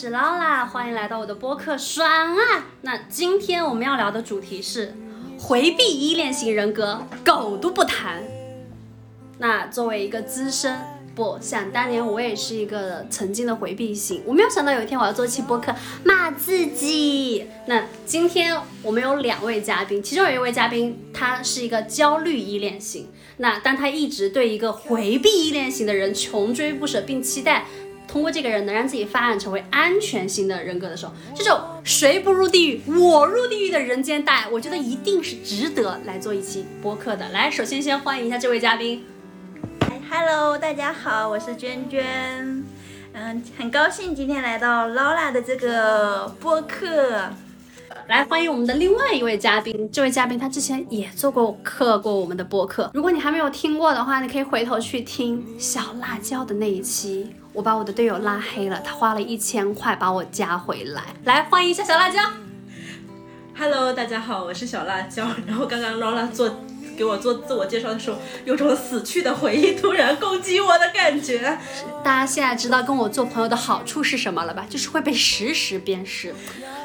是劳拉，欢迎来到我的播客爽啊！那今天我们要聊的主题是回避依恋型人格，狗都不谈。那作为一个资深，不想当年我也是一个曾经的回避型，我没有想到有一天我要做期播客骂自己。那今天我们有两位嘉宾，其中有一位嘉宾他是一个焦虑依恋型，那当他一直对一个回避依恋型的人穷追不舍，并期待。通过这个人能让自己发展成为安全型的人格的时候，这种谁不入地狱我入地狱的人间大爱，我觉得一定是值得来做一期播客的。来，首先先欢迎一下这位嘉宾。嗨，Hello，大家好，我是娟娟。嗯，很高兴今天来到劳拉的这个播客。来欢迎我们的另外一位嘉宾，这位嘉宾他之前也做过客过我们的播客，如果你还没有听过的话，你可以回头去听小辣椒的那一期。我把我的队友拉黑了，他花了一千块把我加回来。来，欢迎一下小辣椒。Hello，大家好，我是小辣椒。然后刚刚 Lola 做给我做自我介绍的时候，有种死去的回忆突然攻击我的感觉。大家现在知道跟我做朋友的好处是什么了吧？就是会被实时鞭尸。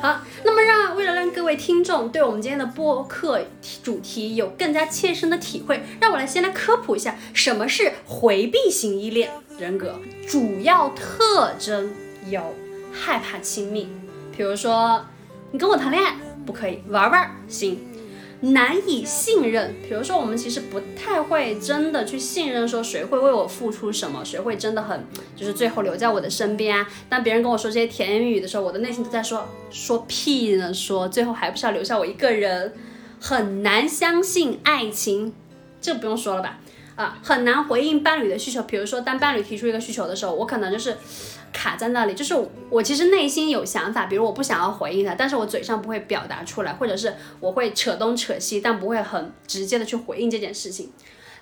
好，那么让为了让各位听众对我们今天的播客主题有更加切身的体会，让我来先来科普一下什么是回避型依恋。人格主要特征有害怕亲密，比如说你跟我谈恋爱不可以，玩玩行；难以信任，比如说我们其实不太会真的去信任，说谁会为我付出什么，谁会真的很就是最后留在我的身边啊。当别人跟我说这些甜言蜜语的时候，我的内心都在说说屁呢，说最后还不是要留下我一个人，很难相信爱情，这不用说了吧。啊，很难回应伴侣的需求。比如说，当伴侣提出一个需求的时候，我可能就是卡在那里，就是我其实内心有想法，比如我不想要回应他，但是我嘴上不会表达出来，或者是我会扯东扯西，但不会很直接的去回应这件事情。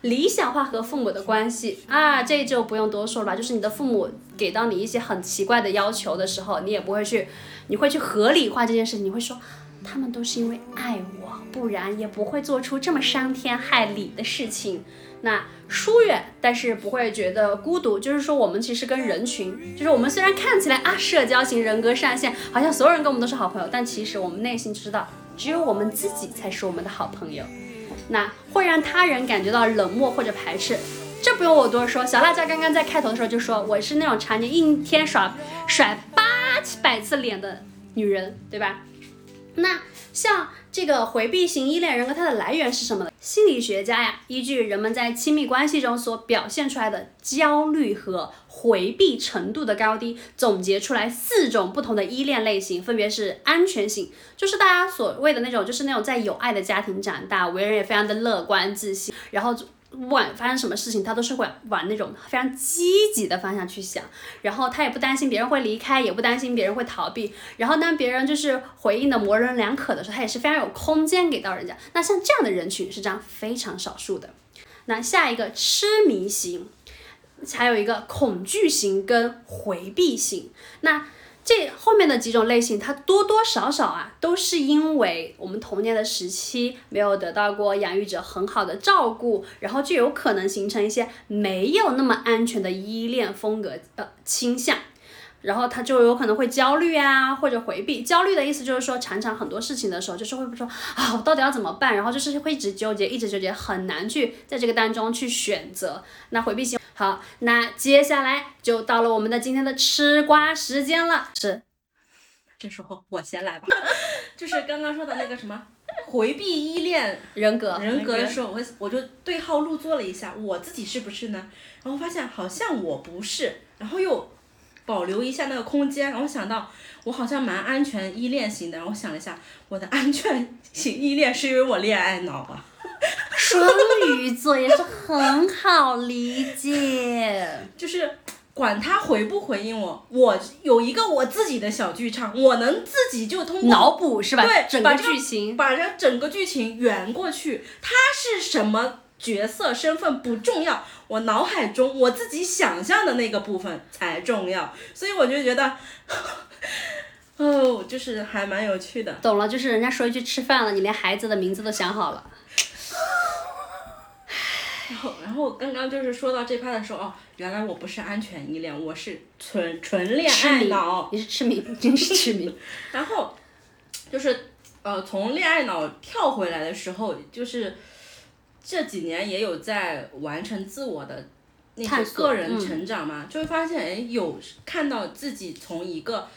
理想化和父母的关系啊，这就不用多说了吧，就是你的父母给到你一些很奇怪的要求的时候，你也不会去，你会去合理化这件事情，你会说他们都是因为爱我，不然也不会做出这么伤天害理的事情。那疏远，但是不会觉得孤独，就是说我们其实跟人群，就是我们虽然看起来啊社交型人格上线，好像所有人跟我们都是好朋友，但其实我们内心知道，只有我们自己才是我们的好朋友。那会让他人感觉到冷漠或者排斥，这不用我多说。小辣椒刚刚在开头的时候就说，我是那种常年一天耍甩八百次脸的女人，对吧？那像这个回避型依恋人格，它的来源是什么呢？心理学家呀，依据人们在亲密关系中所表现出来的焦虑和回避程度的高低，总结出来四种不同的依恋类型，分别是安全型，就是大家所谓的那种，就是那种在有爱的家庭长大，为人也非常的乐观自信，然后。不管发生什么事情，他都是会往那种非常积极的方向去想，然后他也不担心别人会离开，也不担心别人会逃避，然后当别人就是回应的模棱两可的时候，他也是非常有空间给到人家。那像这样的人群是这样非常少数的。那下一个痴迷型，还有一个恐惧型跟回避型。那这后面的几种类型，它多多少少啊，都是因为我们童年的时期没有得到过养育者很好的照顾，然后就有可能形成一些没有那么安全的依恋风格的倾向，然后他就有可能会焦虑啊，或者回避。焦虑的意思就是说，常常很多事情的时候，就是会说啊，我到底要怎么办？然后就是会一直纠结，一直纠结，很难去在这个当中去选择。那回避型。好，那接下来就到了我们的今天的吃瓜时间了。是，这时候我先来吧。就是刚刚说的那个什么回避依恋人格人格的时候，我我就对号入座了一下，我自己是不是呢？然后发现好像我不是，然后又保留一下那个空间，然后想到我好像蛮安全依恋型的，然后想了一下，我的安全型依恋是因为我恋爱脑啊。双鱼座也是很好理解，就是管他回不回应我，我有一个我自己的小剧场，我能自己就通过脑补是吧？对，整个剧情，把这整个剧情圆过去。他是什么角色身份不重要，我脑海中我自己想象的那个部分才重要。所以我就觉得，哦，就是还蛮有趣的。懂了，就是人家说一句吃饭了，你连孩子的名字都想好了。然后，然后刚刚就是说到这趴的时候，哦，原来我不是安全依恋，我是纯纯恋爱脑。，你是痴迷，真是痴迷。然后就是呃，从恋爱脑跳回来的时候，就是这几年也有在完成自我的那些个人嗯成长嘛，就会发现哎，有看到自己从一个。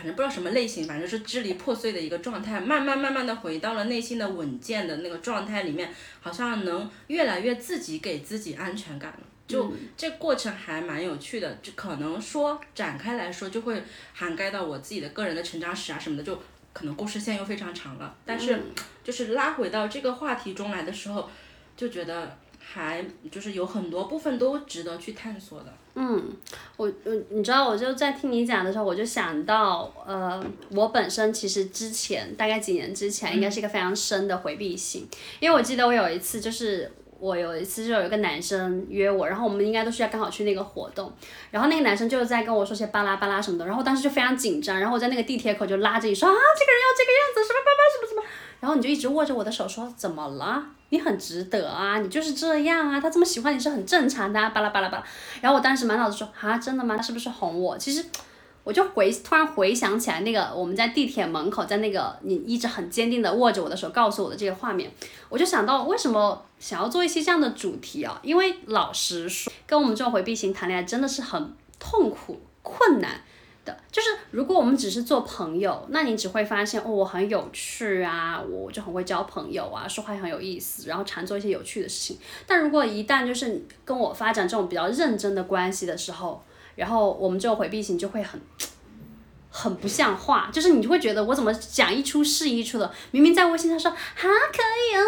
反正不知道什么类型，反正是支离破碎的一个状态，慢慢慢慢的回到了内心的稳健的那个状态里面，好像能越来越自己给自己安全感了。就、这过程还蛮有趣的，就可能说展开来说，就会涵盖到我自己的个人的成长史啊什么的，就可能故事线又非常长了。但是就是拉回到这个话题中来的时候，就觉得还就是有很多部分都值得去探索的。嗯我我你知道，我就在听你讲的时候，我就想到，呃，我本身其实之前大概几年之前，应该是一个非常深的回避型，因为我记得我有一次就是。我有一次就有一个男生约我，然后我们应该都是要刚好去那个活动，然后那个男生就是在跟我说些巴拉巴拉什么的，然后当时就非常紧张，然后我在那个地铁口就拉着你说啊，这个人要这个样子，什么巴拉什么什么，然后你就一直握着我的手说怎么了？你很值得啊，你就是这样啊，他这么喜欢你是很正常的、啊，巴拉巴拉巴拉。然后我当时满脑子说啊，真的吗？他是不是哄我？其实我就回突然回想起来那个我们在地铁门口，在那个你一直很坚定的握着我的手，告诉我的这个画面，我就想到为什么想要做一些这样的主题啊？因为老实说，跟我们这种回避型谈恋爱真的是很痛苦、困难。的，就是如果我们只是做朋友，那你只会发现哦，我很有趣啊，我就很会交朋友啊，说话也很有意思，然后常做一些有趣的事情。但如果一旦就是你跟我发展这种比较认真的关系的时候，然后我们这种回避型就会很。很不像话，就是你会觉得我怎么讲一出是一出的，明明在微信上说哈可以啊，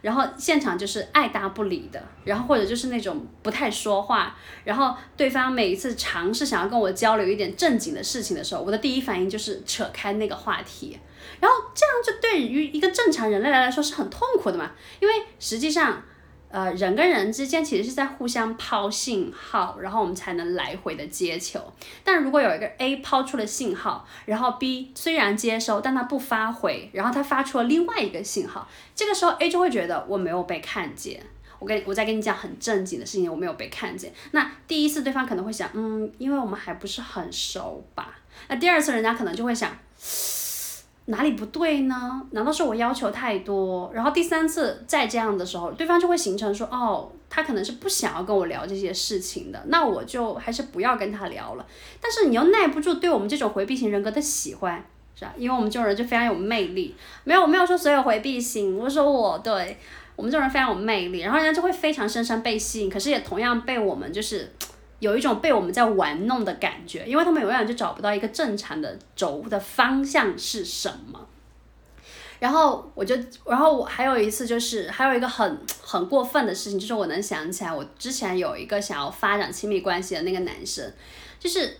然后现场就是爱答不理的，然后或者就是那种不太说话，然后对方每一次尝试想要跟我交流一点正经的事情的时候，我的第一反应就是扯开那个话题，然后这样就对于一个正常人类来说是很痛苦的嘛，因为实际上。呃，人跟人之间其实是在互相抛信号，然后我们才能来回的接球。但如果有一个 A 抛出了信号，然后 B 虽然接收，但他不发回，然后他发出了另外一个信号，这个时候 A 就会觉得我没有被看见。我跟我在跟你讲很正经的事情，我没有被看见。那第一次对方可能会想，嗯，因为我们还不是很熟吧。那第二次人家可能就会想。哪里不对呢？难道是我要求太多？然后第三次再这样的时候，对方就会形成说，哦，他可能是不想要跟我聊这些事情的，那我就还是不要跟他聊了。但是你又耐不住对我们这种回避型人格的喜欢，是吧？因为我们这种人就非常有魅力。没有，我没有说所有回避型，我说我对我们这种人非常有魅力，然后人家就会非常深深被吸引，可是也同样被我们就是。有一种被我们在玩弄的感觉，因为他们永远就找不到一个正常的轴的方向是什么。然后我就，然后我还有一次就是还有一个很很过分的事情，就是我能想起来，我之前有一个想要发展亲密关系的那个男生，就是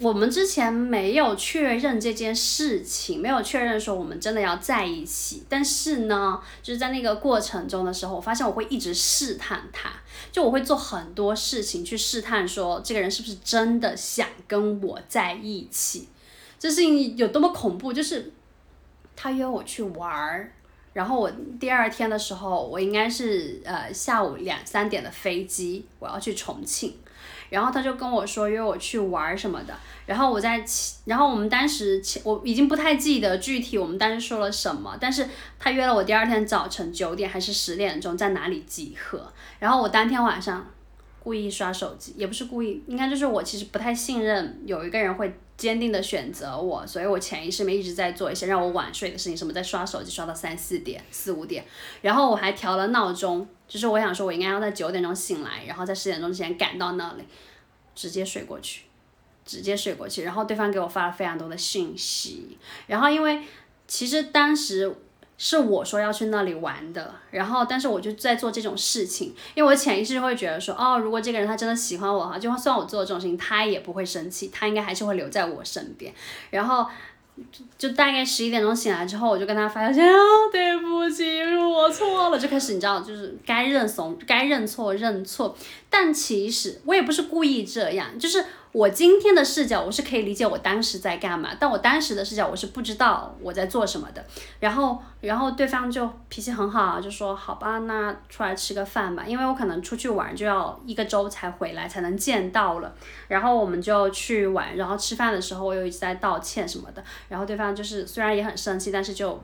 我们之前没有确认这件事情，没有确认说我们真的要在一起，但是呢，就是在那个过程中的时候，我发现我会一直试探他。就我会做很多事情去试探，说这个人是不是真的想跟我在一起。这事情有多么恐怖？就是他约我去玩儿，然后我第二天的时候，我应该是呃下午两三点的飞机，我要去重庆。然后他就跟我说约我去玩什么的，然后我在，然后我们当时我已经不太记得具体我们当时说了什么，但是他约了我第二天早晨九点还是十点钟在哪里集合，然后我当天晚上故意刷手机，也不是故意，应该就是我其实不太信任有一个人会坚定的选择我，所以我潜意识里面一直在做一些让我晚睡的事情，什么在刷手机刷到三四点、四五点，然后我还调了闹钟。就是我想说，我应该要在九点钟醒来，然后在十点钟之前赶到那里，直接睡过去，直接睡过去。然后对方给我发了非常多的信息，然后因为其实当时是我说要去那里玩的，然后但是我就在做这种事情，因为我潜意识会觉得说，哦，如果这个人他真的喜欢我哈，就算我做了这种事情，他也不会生气，他应该还是会留在我身边，然后。就大概十一点钟醒来之后，我就跟他发消息，啊，对不起，我错了，就开始你知道，就是该认怂，该认错认错。但其实我也不是故意这样，就是我今天的视角，我是可以理解我当时在干嘛，但我当时的视角，我是不知道我在做什么的。然后，然后对方就脾气很好，就说好吧，那出来吃个饭吧，因为我可能出去玩就要一个周才回来才能见到了。然后我们就去玩，然后吃饭的时候我又一直在道歉什么的。然后对方就是虽然也很生气，但是就。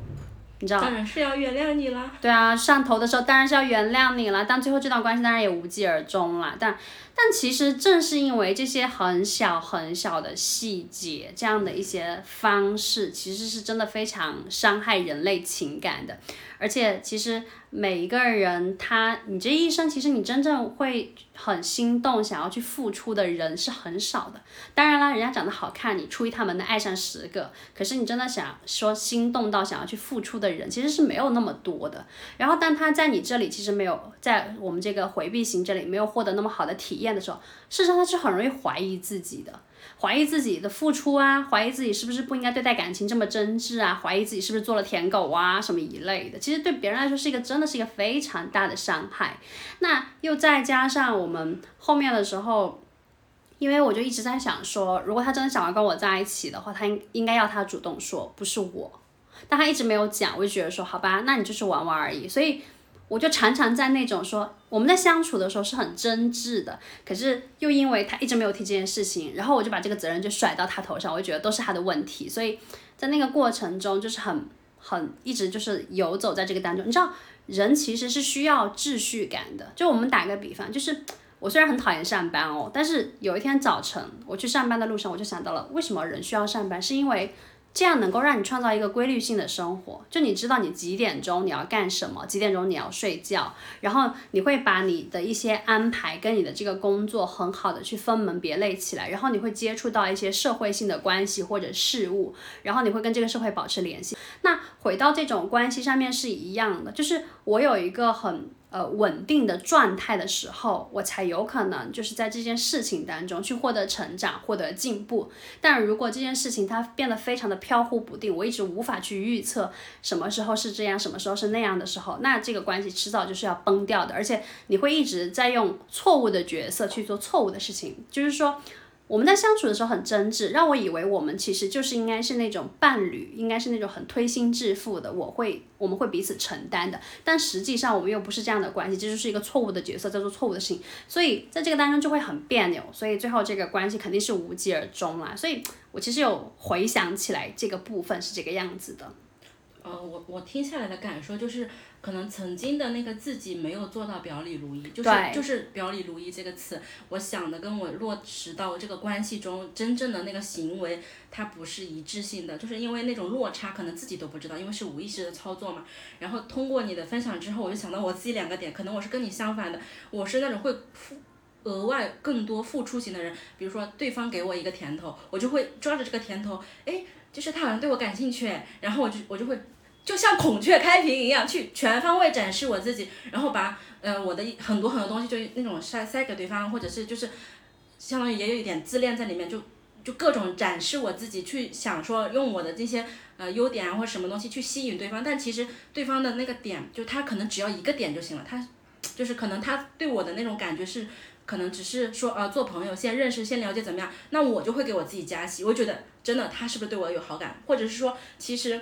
你知道，当然是要原谅你了。对啊，上头的时候当然是要原谅你了，但最后这段关系当然也无疾而终了。但但其实正是因为这些很小很小的细节，这样的一些方式，其实是真的非常伤害人类情感的。而且其实每一个人，他你这一生，其实你真正会很心动、想要去付出的人是很少的。当然啦，人家长得好看，你出一趟门能爱上十个，可是你真的想说心动到想要去付出的人，其实是没有那么多的。然后，但他在你这里其实没有，在我们这个回避型这里没有获得那么好的体验的时候，事实上他是很容易怀疑自己的。怀疑自己的付出啊，怀疑自己是不是不应该对待感情这么真挚啊，怀疑自己是不是做了舔狗啊什么一类的，其实对别人来说是一个真的是一个非常大的伤害。那又再加上我们后面的时候，因为我就一直在想说，如果他真的想要跟我在一起的话，他应应该要他主动说，不是我。但他一直没有讲，我就觉得说，好吧，那你就是玩玩而已。所以。我就常常在那种说我们在相处的时候是很真挚的，可是又因为他一直没有提这件事情，然后我就把这个责任就甩到他头上，我就觉得都是他的问题，所以在那个过程中就是很很一直就是游走在这个当中。你知道人其实是需要秩序感的，就我们打个比方，就是我虽然很讨厌上班哦，但是有一天早晨我去上班的路上，我就想到了为什么人需要上班，是因为。这样能够让你创造一个规律性的生活，就你知道你几点钟你要干什么，几点钟你要睡觉，然后你会把你的一些安排跟你的这个工作很好的去分门别类起来，然后你会接触到一些社会性的关系或者事物，然后你会跟这个社会保持联系。那回到这种关系上面是一样的，就是我有一个很。呃，稳定的状态的时候，我才有可能就是在这件事情当中去获得成长、获得进步。但如果这件事情它变得非常的飘忽不定，我一直无法去预测什么时候是这样，什么时候是那样的时候，那这个关系迟早就是要崩掉的。而且你会一直在用错误的角色去做错误的事情，就是说。我们在相处的时候很真挚，让我以为我们其实就是应该是那种伴侣，应该是那种很推心置腹的，我会我们会彼此承担的。但实际上我们又不是这样的关系，这就是一个错误的角色，在做错误的事情，所以在这个当中就会很别扭，所以最后这个关系肯定是无疾而终啦。所以我其实有回想起来这个部分是这个样子的。呃，我我听下来的感受就是。可能曾经的那个自己没有做到表里如一，就是就是表里如一这个词，我想的跟我落实到这个关系中真正的那个行为，它不是一致性的，就是因为那种落差，可能自己都不知道，因为是无意识的操作嘛。然后通过你的分享之后，我就想到我自己两个点，可能我是跟你相反的，我是那种会付额外更多付出型的人，比如说对方给我一个甜头，我就会抓着这个甜头，哎，就是他好像对我感兴趣，然后我就我就会。就像孔雀开屏一样，去全方位展示我自己，然后把嗯我的很多很多东西就那种塞塞给对方，或者是就是相当于也有一点自恋在里面，就就各种展示我自己，去想说用我的这些呃优点啊或者什么东西去吸引对方，但其实对方的那个点就他可能只要一个点就行了，他就是可能他对我的那种感觉是可能只是说呃做朋友先认识先了解怎么样，那我就会给我自己加戏，我觉得真的他是不是对我有好感，或者是说其实。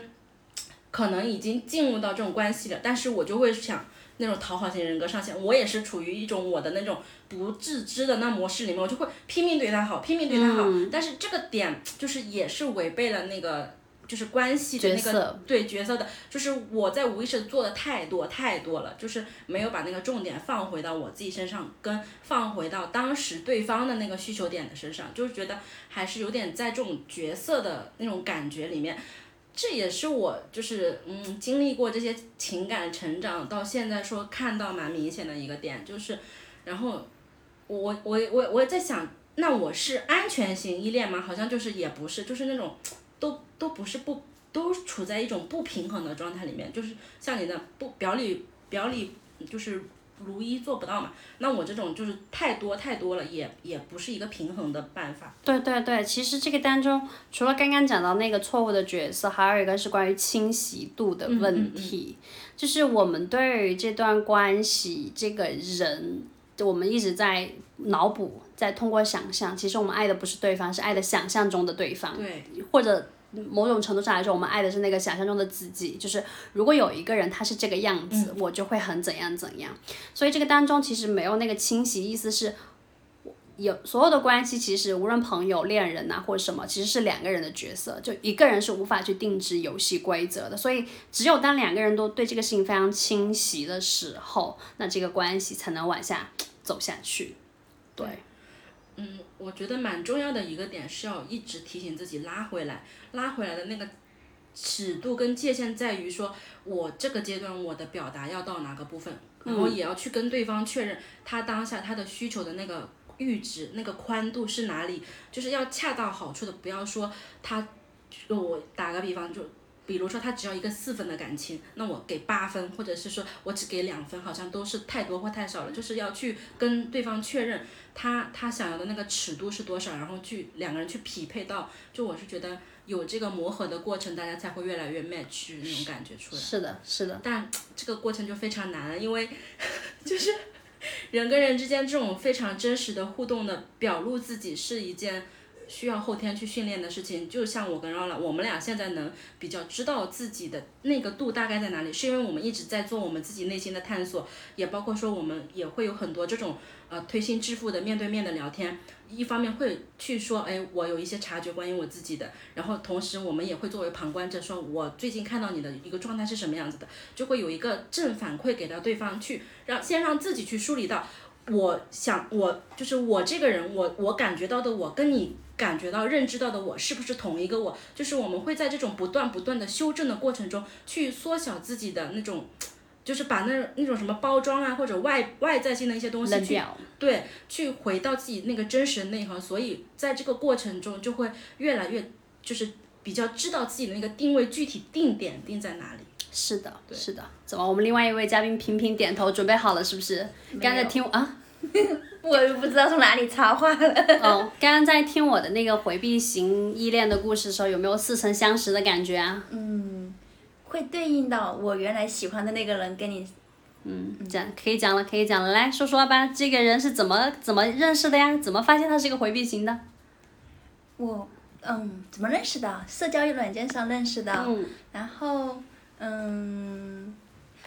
可能已经进入到这种关系了，但是我就会想那种讨好型人格上线，我也是处于一种我的那种不自知的那模式里面，我就会拼命对他好，拼命对他好，但是这个点就是也是违背了那个就是关系的那个对角色的，就是我在无意识做的太多太多了，就是没有把那个重点放回到我自己身上，跟放回到当时对方的那个需求点的身上，就是觉得还是有点在这种角色的那种感觉里面。这也是我就是嗯经历过这些情感成长到现在说看到蛮明显的一个点，就是，然后，我我我我在想，那我是安全型依恋吗？好像就是也不是，就是那种，都都不是不都处在一种不平衡的状态里面，就是像你的不表里表里就是。如一做不到嘛？那我这种就是太多太多了，也也不是一个平衡的办法。对对对，其实这个当中，除了刚刚讲到那个错误的角色，还有一个是关于清晰度的问题，就是我们对于这段关系这个人，我们一直在脑补，在通过想象，其实我们爱的不是对方，是爱的想象中的对方，对，或者某种程度上来说，我们爱的是那个想象中的自己。就是如果有一个人他是这个样子，我就会很怎样怎样。所以这个当中其实没有那个清晰，意思是。有所有的关系，其实无论朋友、恋人呐，或者什么，其实是两个人的角色，就一个人是无法去定制游戏规则的。所以，只有当两个人都对这个事情非常清晰的时候，那这个关系才能往下走下去。对，嗯，我觉得蛮重要的一个点是要一直提醒自己拉回来，拉回来的那个尺度跟界限在于说，我这个阶段我的表达要到哪个部分，然后也要去跟对方确认他当下他的需求的那个。阈值那个宽度是哪里？就是要恰到好处的，不要说他，我打个比方，就比如说他只要一个四分的感情，那我给八分，或者是说我只给两分，好像都是太多或太少了。就是要去跟对方确认他他想要的那个尺度是多少，然后去两个人去匹配到。就我是觉得有这个磨合的过程，大家才会越来越 match 那种感觉出来。是的，是的。但这个过程就非常难，因为就是。人跟人之间这种非常真实的互动的表露自己是一件需要后天去训练的事情。就像我跟饶了，我们俩现在能比较知道自己的那个度大概在哪里，是因为我们一直在做我们自己内心的探索，也包括说我们也会有很多这种呃推心置腹的面对面的聊天。一方面会去说，哎，我有一些察觉关于我自己的，然后同时我们也会作为旁观者说，我最近看到你的一个状态是什么样子的，就会有一个正反馈给到对方去，让先让自己去梳理到，我想我就是我这个人，我我感觉到的我跟你感觉到认知到的我是不是同一个我，就是我们会在这种不断不断的修正的过程中去缩小自己的那种。就是把那那种什么包装啊，或者外外在性的一些东西去对，去回到自己那个真实的内核，所以在这个过程中就会越来越就是比较知道自己的那个定位具体定点定在哪里。是的，是的。怎么？我们另外一位嘉宾频频点头，准备好了是不是？刚才听啊，我不知道从哪里插话了。哦，刚刚在听我的那个回避型依恋的故事的时候，有没有似曾相识的感觉啊？嗯。会对应到我原来喜欢的那个人跟你，嗯，讲可以讲了，可以讲了，来说说吧，这个人是怎么怎么认识的呀？怎么发现他是一个回避型的？我，嗯，怎么认识的？社交软件上认识的。嗯。然后，嗯，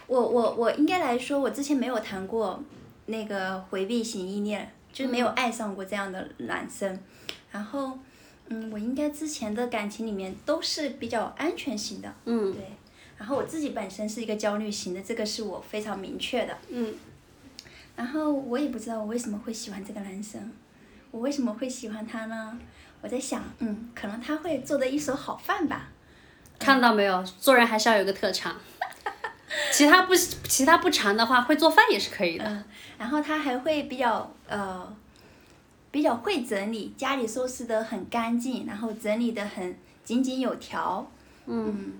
我我我应该来说，我之前没有谈过那个回避型依恋，就是没有爱上过这样的男生。然后，嗯，我应该之前的感情里面都是比较安全型的。嗯。对。然后我自己本身是一个焦虑型的，这个是我非常明确的。嗯。然后我也不知道我为什么会喜欢这个男生，我为什么会喜欢他呢？我在想，嗯，可能他会做的一手好饭吧。看到没有，做人还是要有个特长。其他不其他不长的话，会做饭也是可以的。嗯。然后他还会比较呃，比较会整理，家里收拾的很干净，然后整理的很井井有条。嗯。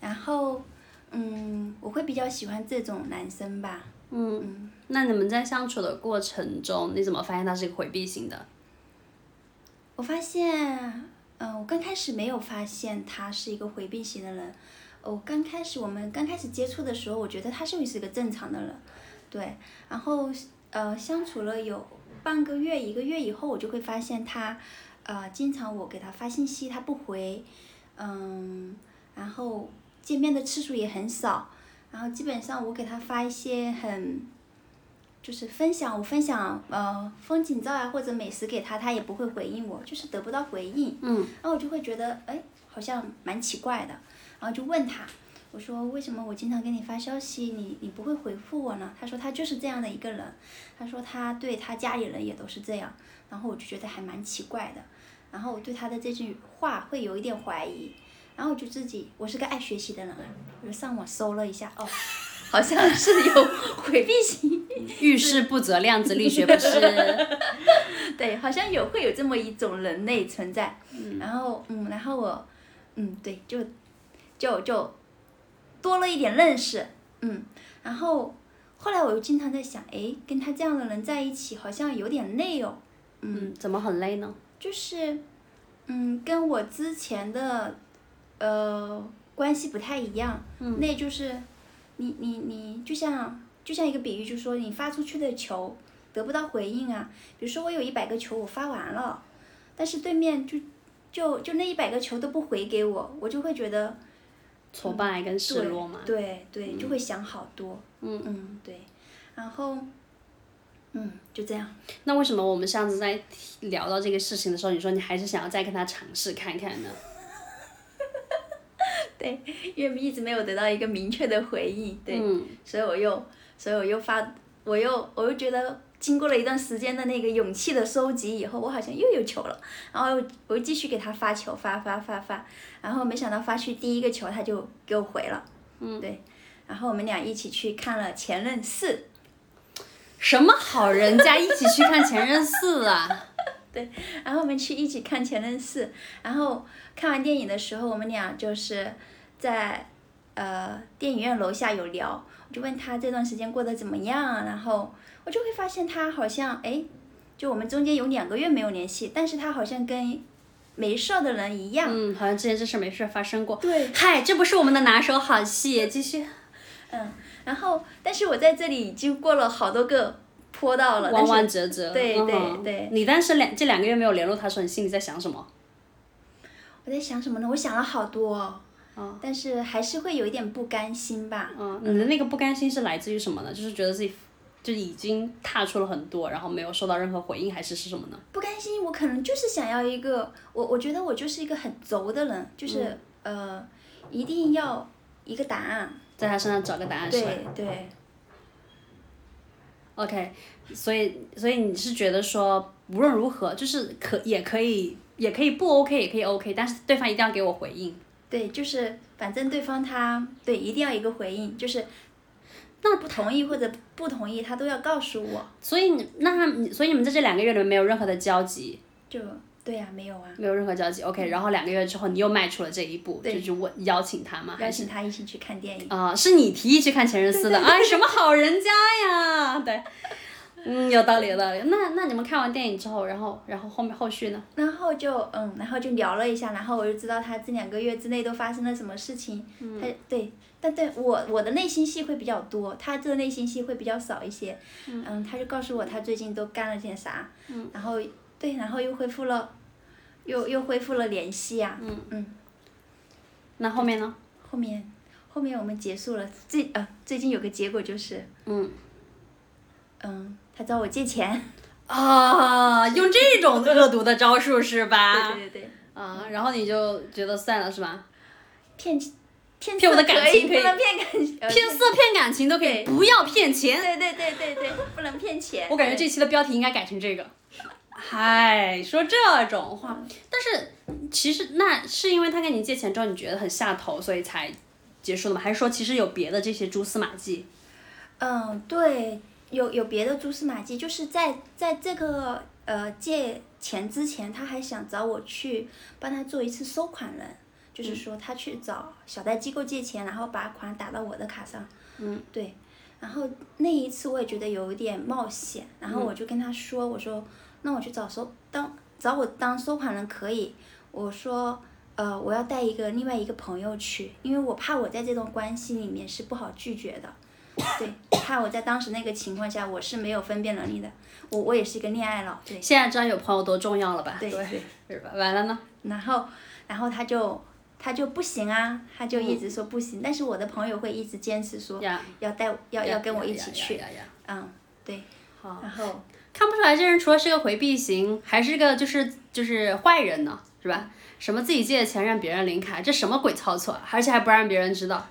然后，嗯，我会比较喜欢这种男生吧。嗯，那你们在相处的过程中，你怎么发现他是一个回避型的？我发现，嗯，我刚开始没有发现他是一个回避型的人。哦，刚开始我们刚开始接触的时候，我觉得他就是一个正常的人。对，然后呃，相处了有半个月、一个月以后，我就会发现他，呃，经常我给他发信息他不回，嗯，然后。见面的次数也很少，然后基本上我给他发一些很，就是分享我分享呃风景照啊或者美食给他，他也不会回应我，就是得不到回应。嗯。然后我就会觉得哎好像蛮奇怪的，然后就问他，我说为什么我经常给你发消息，你你不会回复我呢？他说他就是这样的一个人，他说他对他家里人也都是这样，然后我就觉得还蛮奇怪的，然后我对他的这句话会有一点怀疑。然后我就自己，我是个爱学习的人啊，我就上网搜了一下，哦，好像是有回避型，遇事不责量子力学不是？对，好像有会有这么一种人类存在。然后，嗯，然后我，嗯，对，就，就就多了一点认识，嗯，然后后来我又经常在想，哎，跟他这样的人在一起好像有点累哦。嗯，怎么很累呢？就是，嗯，跟我之前的。呃，关系不太一样，那就是，你你你就像就像一个比喻，就是说你发出去的球，得不到回应啊。比如说我有一百个球我发完了，但是对面就就就那一百个球都不回给我，我就会觉得挫败跟失落嘛。对对，就会想好多。嗯嗯，对，然后嗯就这样。那为什么我们上次在聊到这个事情的时候，你说你还是想要再跟他尝试看看呢？对，因为一直没有得到一个明确的回应，对，嗯所以我又，所以我又发，我又，我又觉得经过了一段时间的那个勇气的收集以后，我好像又有球了，然后我又继续给他发球，发发发发，然后没想到发去第一个球他就给我回了，嗯，对，然后我们俩一起去看了《前任四》，什么好人家一起去看《前任四》啊？对。然后我们去一起看《前任四》，然后看完电影的时候，我们俩就是在呃电影院楼下有聊，我就问他这段时间过得怎么样，然后我就会发现他好像哎，就我们中间有两个月没有联系，但是他好像跟没事儿的人一样，嗯，好像之前这事没事发生过。对，嗨，这不是我们的拿手好戏，继续。嗯，然后但是我在这里已经过了好多个坡道了，弯弯折折。对对嗯对你当时两这两个月没有联络他的时候，你心里在想什么？我在想什么呢？我想了好多、哦，嗯但是还是会有一点不甘心吧。嗯，你的那个不甘心是来自于什么呢？就是觉得自己就已经踏出了很多，然后没有收到任何回应，还是是什么呢？不甘心，我可能就是想要一个，我我觉得我就是一个很轴的人，就是、呃，一定要一个答案。在他身上找个答案是吧对对，？OK，所以所以你是觉得说无论如何，就是可也可以也可以不 OK，也可以 OK，但是对方一定要给我回应。对，就是反正对方他对一定要一个回应，就是那不同意或者不同意，他都要告诉我。所以你那你所以你们在这两个月里面没有任何的交集，就对呀、没有啊，没有任何交集。OK，然后两个月之后你又迈出了这一步，就去问邀请他嘛？邀请他一起去看电影。啊、是你提议去看《前任四》的，哎，什么好人家呀？对，嗯，有道理，有道理。那那你们看完电影之后，然后然后后面后续呢？然后就嗯，然后就聊了一下，然后我就知道他这两个月之内都发生了什么事情。他对，但对我我的内心戏会比较多，他这个内心戏会比较少一些。嗯，他就告诉我他最近都干了点啥。嗯。然后对，然后又恢复了，又又恢复了联系啊。嗯嗯。那后面呢？后面后面我们结束了，最呃最近有个结果就是。嗯。嗯，他找我借钱。啊，用这种恶毒的招数是吧？对对对对。啊，然后你就觉得算了是吧？骗骗骗我的感情可以不能骗感情。呃骗色骗感情都可以，不要骗钱。对对对对对，不能骗钱。我感觉这期的标题应该改成这个。嗨，说这种话，但是其实那是因为他跟你借钱之后，你觉得很下头，所以才结束的吗？还是说其实有别的这些蛛丝马迹？嗯，对，有有别的蛛丝马迹，就是在在这个呃借钱之前，他还想找我去帮他做一次收款人，就是说他去找小贷机构借钱，然后把款打到我的卡上。嗯，对。然后那一次我也觉得有一点冒险，然后我就跟他说，我说那我去找收当找我当收款人可以，我说。呃，我要带一个另外一个朋友去，因为我怕我在这段关系里面是不好拒绝的。对，怕我在当时那个情况下我是没有分辨能力的，我我也是一个恋爱脑，对现在知道有朋友多重要了吧？对对。是吧？完了呢？然后然后他就他就不行啊，他就一直说不行，但是我的朋友会一直坚持说呀，要带要要跟我一起去，嗯，对，好，然后看不出来这人除了是个回避型，还是个就是就是坏人呢，是吧？什么自己借的钱让别人领卡，这什么鬼操作啊？而且还不让别人知道。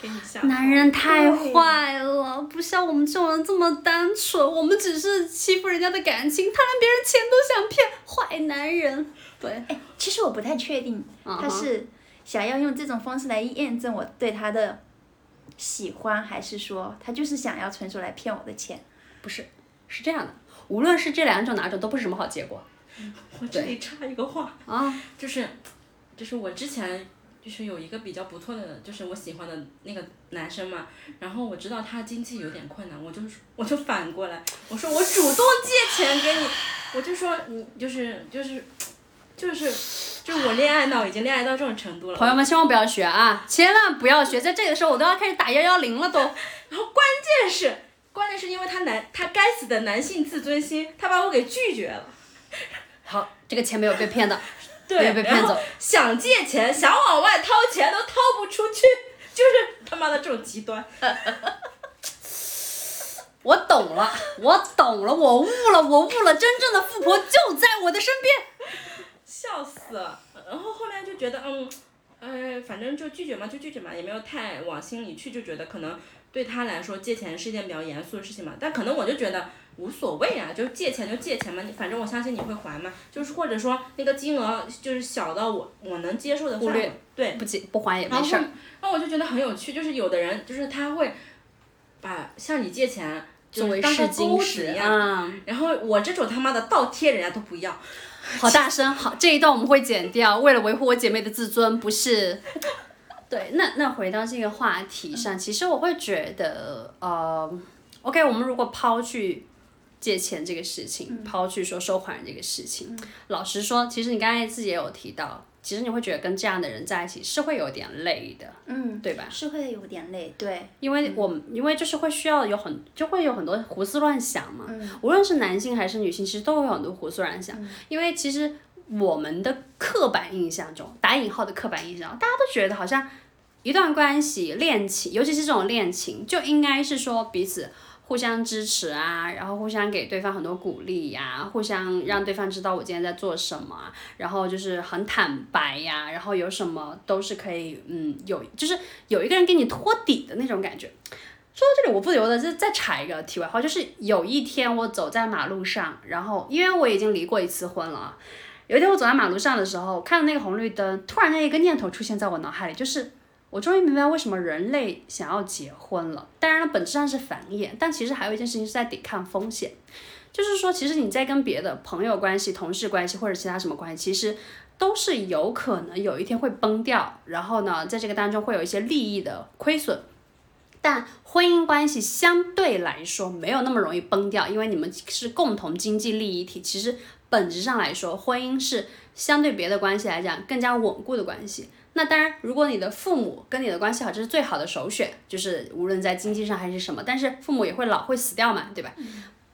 给你吓男人太坏了，不像我们这种人这么单纯，我们只是欺负人家的感情，他连别人钱都想骗，坏男人。对，哎，其实我不太确定他是想要用这种方式来验证我对他的喜欢，还是说他就是想要纯属来骗我的钱？不是，是这样的，无论是这两种哪种，都不是什么好结果 我这里插一个话，啊。就是，就是我之前就是有一个比较不错的，就是我喜欢的那个男生嘛，然后我知道他经济有点困难，我就我就反过来，我说我主动借钱给你，我就说你就是就是就是就是我恋爱脑已经恋爱到这种程度了，朋友们千万不要学啊，千万不要学，在这个时候我都要开始打幺幺零了都。然后关键是关键是因为他男他该死的男性自尊心，他把我给拒绝了。好，这个钱没有被骗的，对，被骗走然后。想借钱，想往外掏钱都掏不出去，就是他妈的这种极端。我懂了，我懂了，我悟了，我悟了，真正的富婆就在我的身边。笑死了。然后后来就觉得，嗯，哎，反正就拒绝嘛，就拒绝嘛，也没有太往心里去，就觉得可能对他来说借钱是一件比较严肃的事情嘛。但可能我就觉得无所谓啊，就借钱就借钱嘛，你反正我相信你会还嘛。就是或者说那个金额就是小到我我能接受的范围，对。不借不还也没事儿。然后我就觉得很有趣，就是有的人就是他会把向你借钱作为试就是当个钩子金石一样。啊、然后我这种他妈的倒贴人家都不要，好大声，好，这一段我们会剪掉，为了维护我姐妹的自尊，不是。对，那那回到这个话题上，其实我会觉得，呃，OK，我们如果抛去借钱这个事情，抛去说收款人这个事情，老实说，其实你刚才自己也有提到，其实你会觉得跟这样的人在一起是会有点累的，嗯，对吧？是会有点累，对，因为我们因为就是会需要有很就会有很多胡思乱想嘛，嗯。无论是男性还是女性，其实都会有很多胡思乱想。因为其实我们的刻板印象中，打引号的刻板印象，大家都觉得好像一段关系恋情，尤其是这种恋情，就应该是说彼此。互相支持啊，然后互相给对方很多鼓励呀、互相让对方知道我今天在做什么，然后就是很坦白呀、然后有什么都是可以，嗯，有就是有一个人给你托底的那种感觉。说到这里，我不由得再再插一个题外话，就是有一天我走在马路上，然后因为我已经离过一次婚了，有一天我走在马路上的时候，看到那个红绿灯，突然间一个念头出现在我脑海里，就是我终于明白为什么人类想要结婚了。当然了，本质上是繁衍，但其实还有一件事情是在抵抗风险，就是说，其实你在跟别的朋友关系、同事关系或者其他什么关系，其实都是有可能有一天会崩掉，然后呢，在这个当中会有一些利益的亏损。但婚姻关系相对来说没有那么容易崩掉，因为你们是共同经济利益体。其实本质上来说，婚姻是相对别的关系来讲更加稳固的关系。那当然，如果你的父母跟你的关系好，这是最好的首选，就是无论在经济上还是什么。但是父母也会老会死掉嘛，对吧？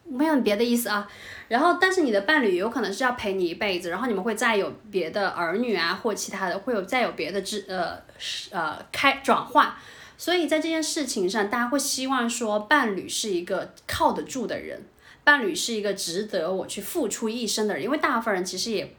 没有别的意思啊。然后，但是你的伴侣有可能是要陪你一辈子，然后你们会再有别的儿女啊，或其他的，会有再有别的之呃是呃开转化。所以在这件事情上，大家会希望说，伴侣是一个靠得住的人，伴侣是一个值得我去付出一生的人。因为大部分人其实也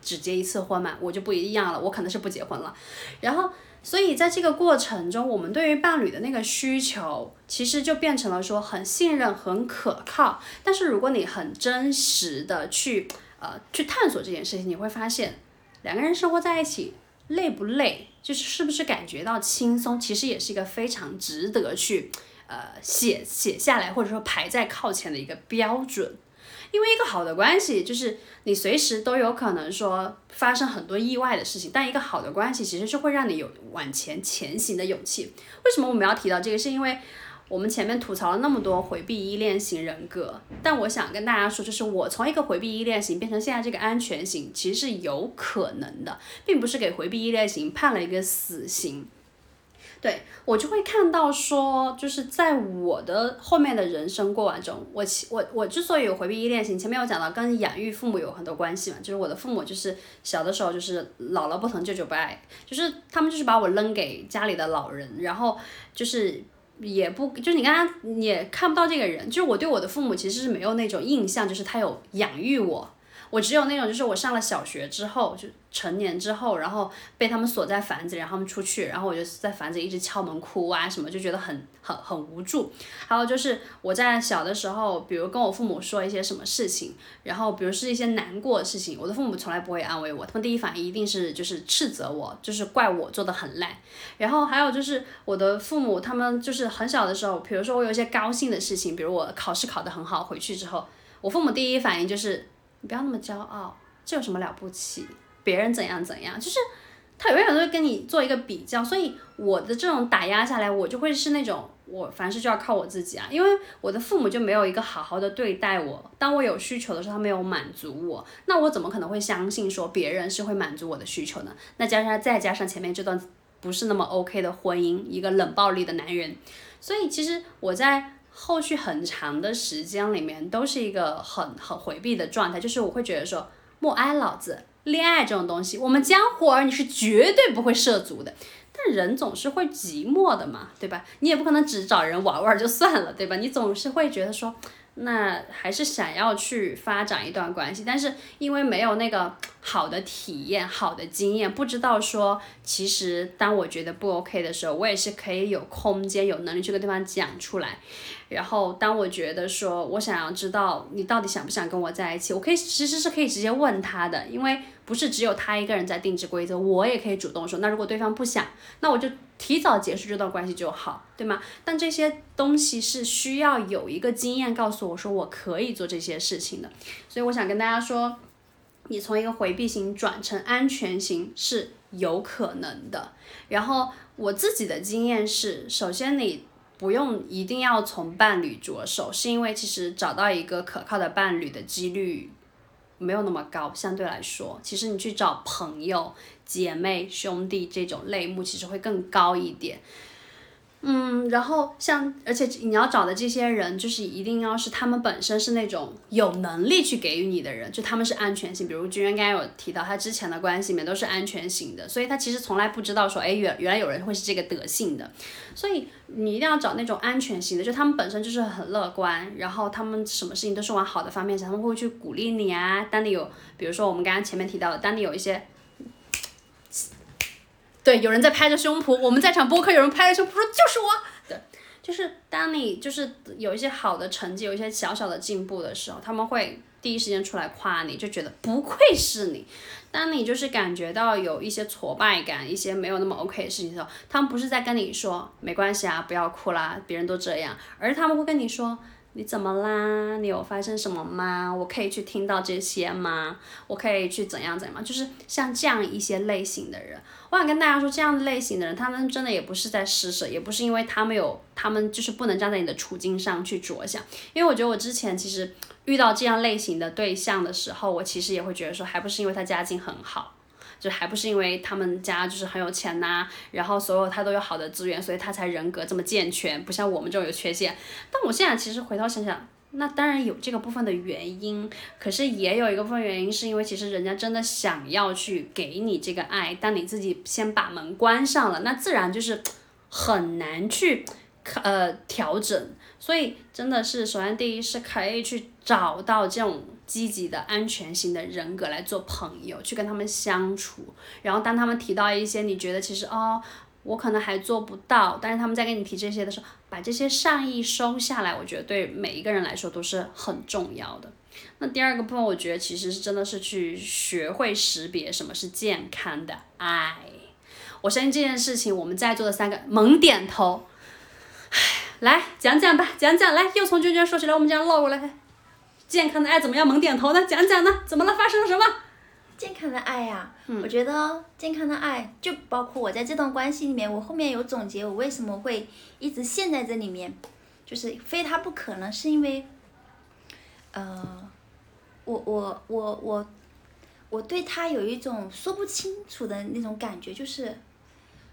只结一次婚嘛，我就不一样了，我可能是不结婚了。然后，所以在这个过程中，我们对于伴侣的那个需求，其实就变成了说很信任、很可靠。但是如果你很真实的去呃去探索这件事情，你会发现，两个人生活在一起累不累，就是是不是感觉到轻松，其实也是一个非常值得去呃写写下来，或者说排在靠前的一个标准。因为一个好的关系，就是你随时都有可能说发生很多意外的事情，但一个好的关系其实是会让你有往前前行的勇气。为什么我们要提到这个？是因为我们前面吐槽了那么多回避依恋型人格，但我想跟大家说，就是我从一个回避依恋型变成现在这个安全型，其实是有可能的，并不是给回避依恋型判了一个死刑。对我就会看到说，就是在我的后面的人生过程中，我其我我之所以有回避依恋型，前面有讲到跟养育父母有很多关系嘛，就是我的父母就是小的时候就是姥姥不疼舅舅不爱，就是他们就是把我扔给家里的老人，然后就是也不就是你刚刚也看不到这个人，就是我对我的父母其实是没有那种印象，就是他有养育我。我只有那种，就是我上了小学之后，就成年之后，然后被他们锁在房子里，然后他们出去，然后我就在房子一直敲门哭啊什么，就觉得很很很无助。还有就是我在小的时候，比如跟我父母说一些什么事情，然后比如是一些难过的事情，我的父母从来不会安慰我，他们第一反应一定是就是斥责我，就是怪我做的很烂。然后还有就是我的父母，他们就是很小的时候，比如说我有一些高兴的事情，比如我考试考得很好，回去之后，我父母第一反应就是。你不要那么骄傲，这有什么了不起？别人怎样怎样，就是他永远都会跟你做一个比较，所以我的这种打压下来，我就会是那种我凡事就要靠我自己啊，因为我的父母就没有一个好好的对待我，当我有需求的时候，他没有满足我，那我怎么可能会相信说别人是会满足我的需求呢？那加上再加上前面这段不是那么 OK 的婚姻，一个冷暴力的男人，所以其实我在。后续很长的时间里面都是一个很很回避的状态，就是我会觉得说莫哀老子，恋爱这种东西，我们江湖儿女是绝对不会涉足的。但人总是会寂寞的嘛，对吧？你也不可能只找人玩玩就算了，对吧？你总是会觉得说。那还是想要去发展一段关系，但是因为没有那个好的体验、好的经验，不知道说，其实当我觉得不 OK 的时候，我也是可以有空间、有能力去跟对方讲出来。然后当我觉得说我想要知道你到底想不想跟我在一起，我可以其实是可以直接问他的，因为不是只有他一个人在定制规则，我也可以主动说。那如果对方不想，那我就。提早结束这段关系就好，对吗？但这些东西是需要有一个经验告诉我说我可以做这些事情的，所以我想跟大家说，你从一个回避型转成安全型是有可能的。然后我自己的经验是，首先你不用一定要从伴侣着手，是因为其实找到一个可靠的伴侣的几率没有那么高，相对来说，其实你去找朋友。姐妹、兄弟这种类目其实会更高一点，嗯，然后像，而且你要找的这些人，就是一定要是他们本身是那种有能力去给予你的人，就他们是安全性。比如君渊刚刚有提到，他之前的关系里面都是安全型的，所以他其实从来不知道说，哎，原原来有人会是这个德性的，所以你一定要找那种安全型的，就他们本身就是很乐观，然后他们什么事情都是往好的方面想，他们会去鼓励你啊。当你有，比如说我们刚刚前面提到的，当你有一些。对，有人在拍着胸脯，我们在场播客，有人拍着胸脯说就是我。对，就是当你就是有一些好的成绩，有一些小小的进步的时候，他们会第一时间出来夸你，就觉得不愧是你。当你就是感觉到有一些挫败感，一些没有那么 OK 的事情的时候，他们不是在跟你说没关系啊，不要哭啦，别人都这样，而他们会跟你说。你怎么啦？你有发生什么吗？我可以去听到这些吗？我可以去怎样怎样吗？就是像这样一些类型的人，我想跟大家说，这样类型的人，他们真的也不是在施舍，也不是因为他们有，他们就是不能站在你的处境上去着想。因为我觉得我之前其实遇到这样类型的对象的时候，我其实也会觉得说，还不是因为他家境很好。就还不是因为他们家就是很有钱呐，然后所有他都有好的资源，所以他才人格这么健全，不像我们这种有缺陷。但我现在其实回头想想，那当然有这个部分的原因，可是也有一个部分原因是因为其实人家真的想要去给你这个爱，但你自己先把门关上了，那自然就是很难去呃调整。所以真的是首先第一是可以去找到这种。积极的、安全型的人格来做朋友，去跟他们相处。然后当他们提到一些你觉得其实哦，我可能还做不到，但是他们在跟你提这些的时候，把这些善意收下来，我觉得对每一个人来说都是很重要的。那第二个部分，我觉得其实是真的是去学会识别什么是健康的爱。我相信这件事情，我们在座的三个猛点头。唉，来讲讲吧，讲讲来，又从娟娟说起来，我们这样唠过来。健康的爱怎么样？猛点头呢？讲讲呢？怎么了？发生了什么？健康的爱呀，我觉得健康的爱就包括我在这段关系里面，我后面有总结，我为什么会一直陷在这里面，就是非他不可呢？是因为，呃，我我我我我对他有一种说不清楚的那种感觉，就是。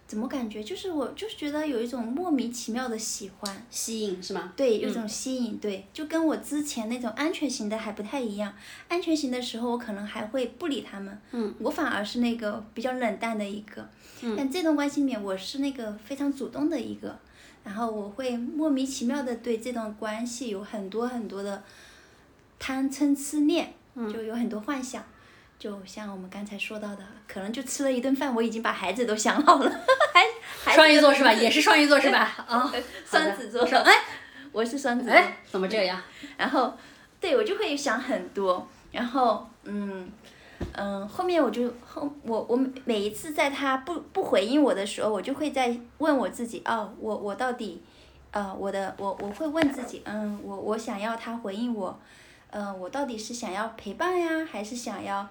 怎么感觉就是我就是觉得有一种莫名其妙的喜欢吸引是吗？对，有一种吸引，对，就跟我之前那种安全型的还不太一样。安全型的时候，我可能还会不理他们，嗯，我反而是那个比较冷淡的一个。嗯，但这段关系里面，我是那个非常主动的一个，然后我会莫名其妙的对这段关系有很多很多的贪嗔痴念，就有很多幻想。就像我们刚才说到的，可能就吃了一顿饭，我已经把孩子都想好了，还双鱼座是吧？也是双鱼座是吧？啊，双子座。哎，我是双子。哎，怎么这样？然后，对我就会想很多，然后，嗯，嗯，后面我就后我我每一次在他不不回应我的时候，我就会在问我自己，哦，我我到底，呃，我的我我会问自己，嗯，我我想要他回应我，嗯，我到底是想要陪伴呀，还是想要？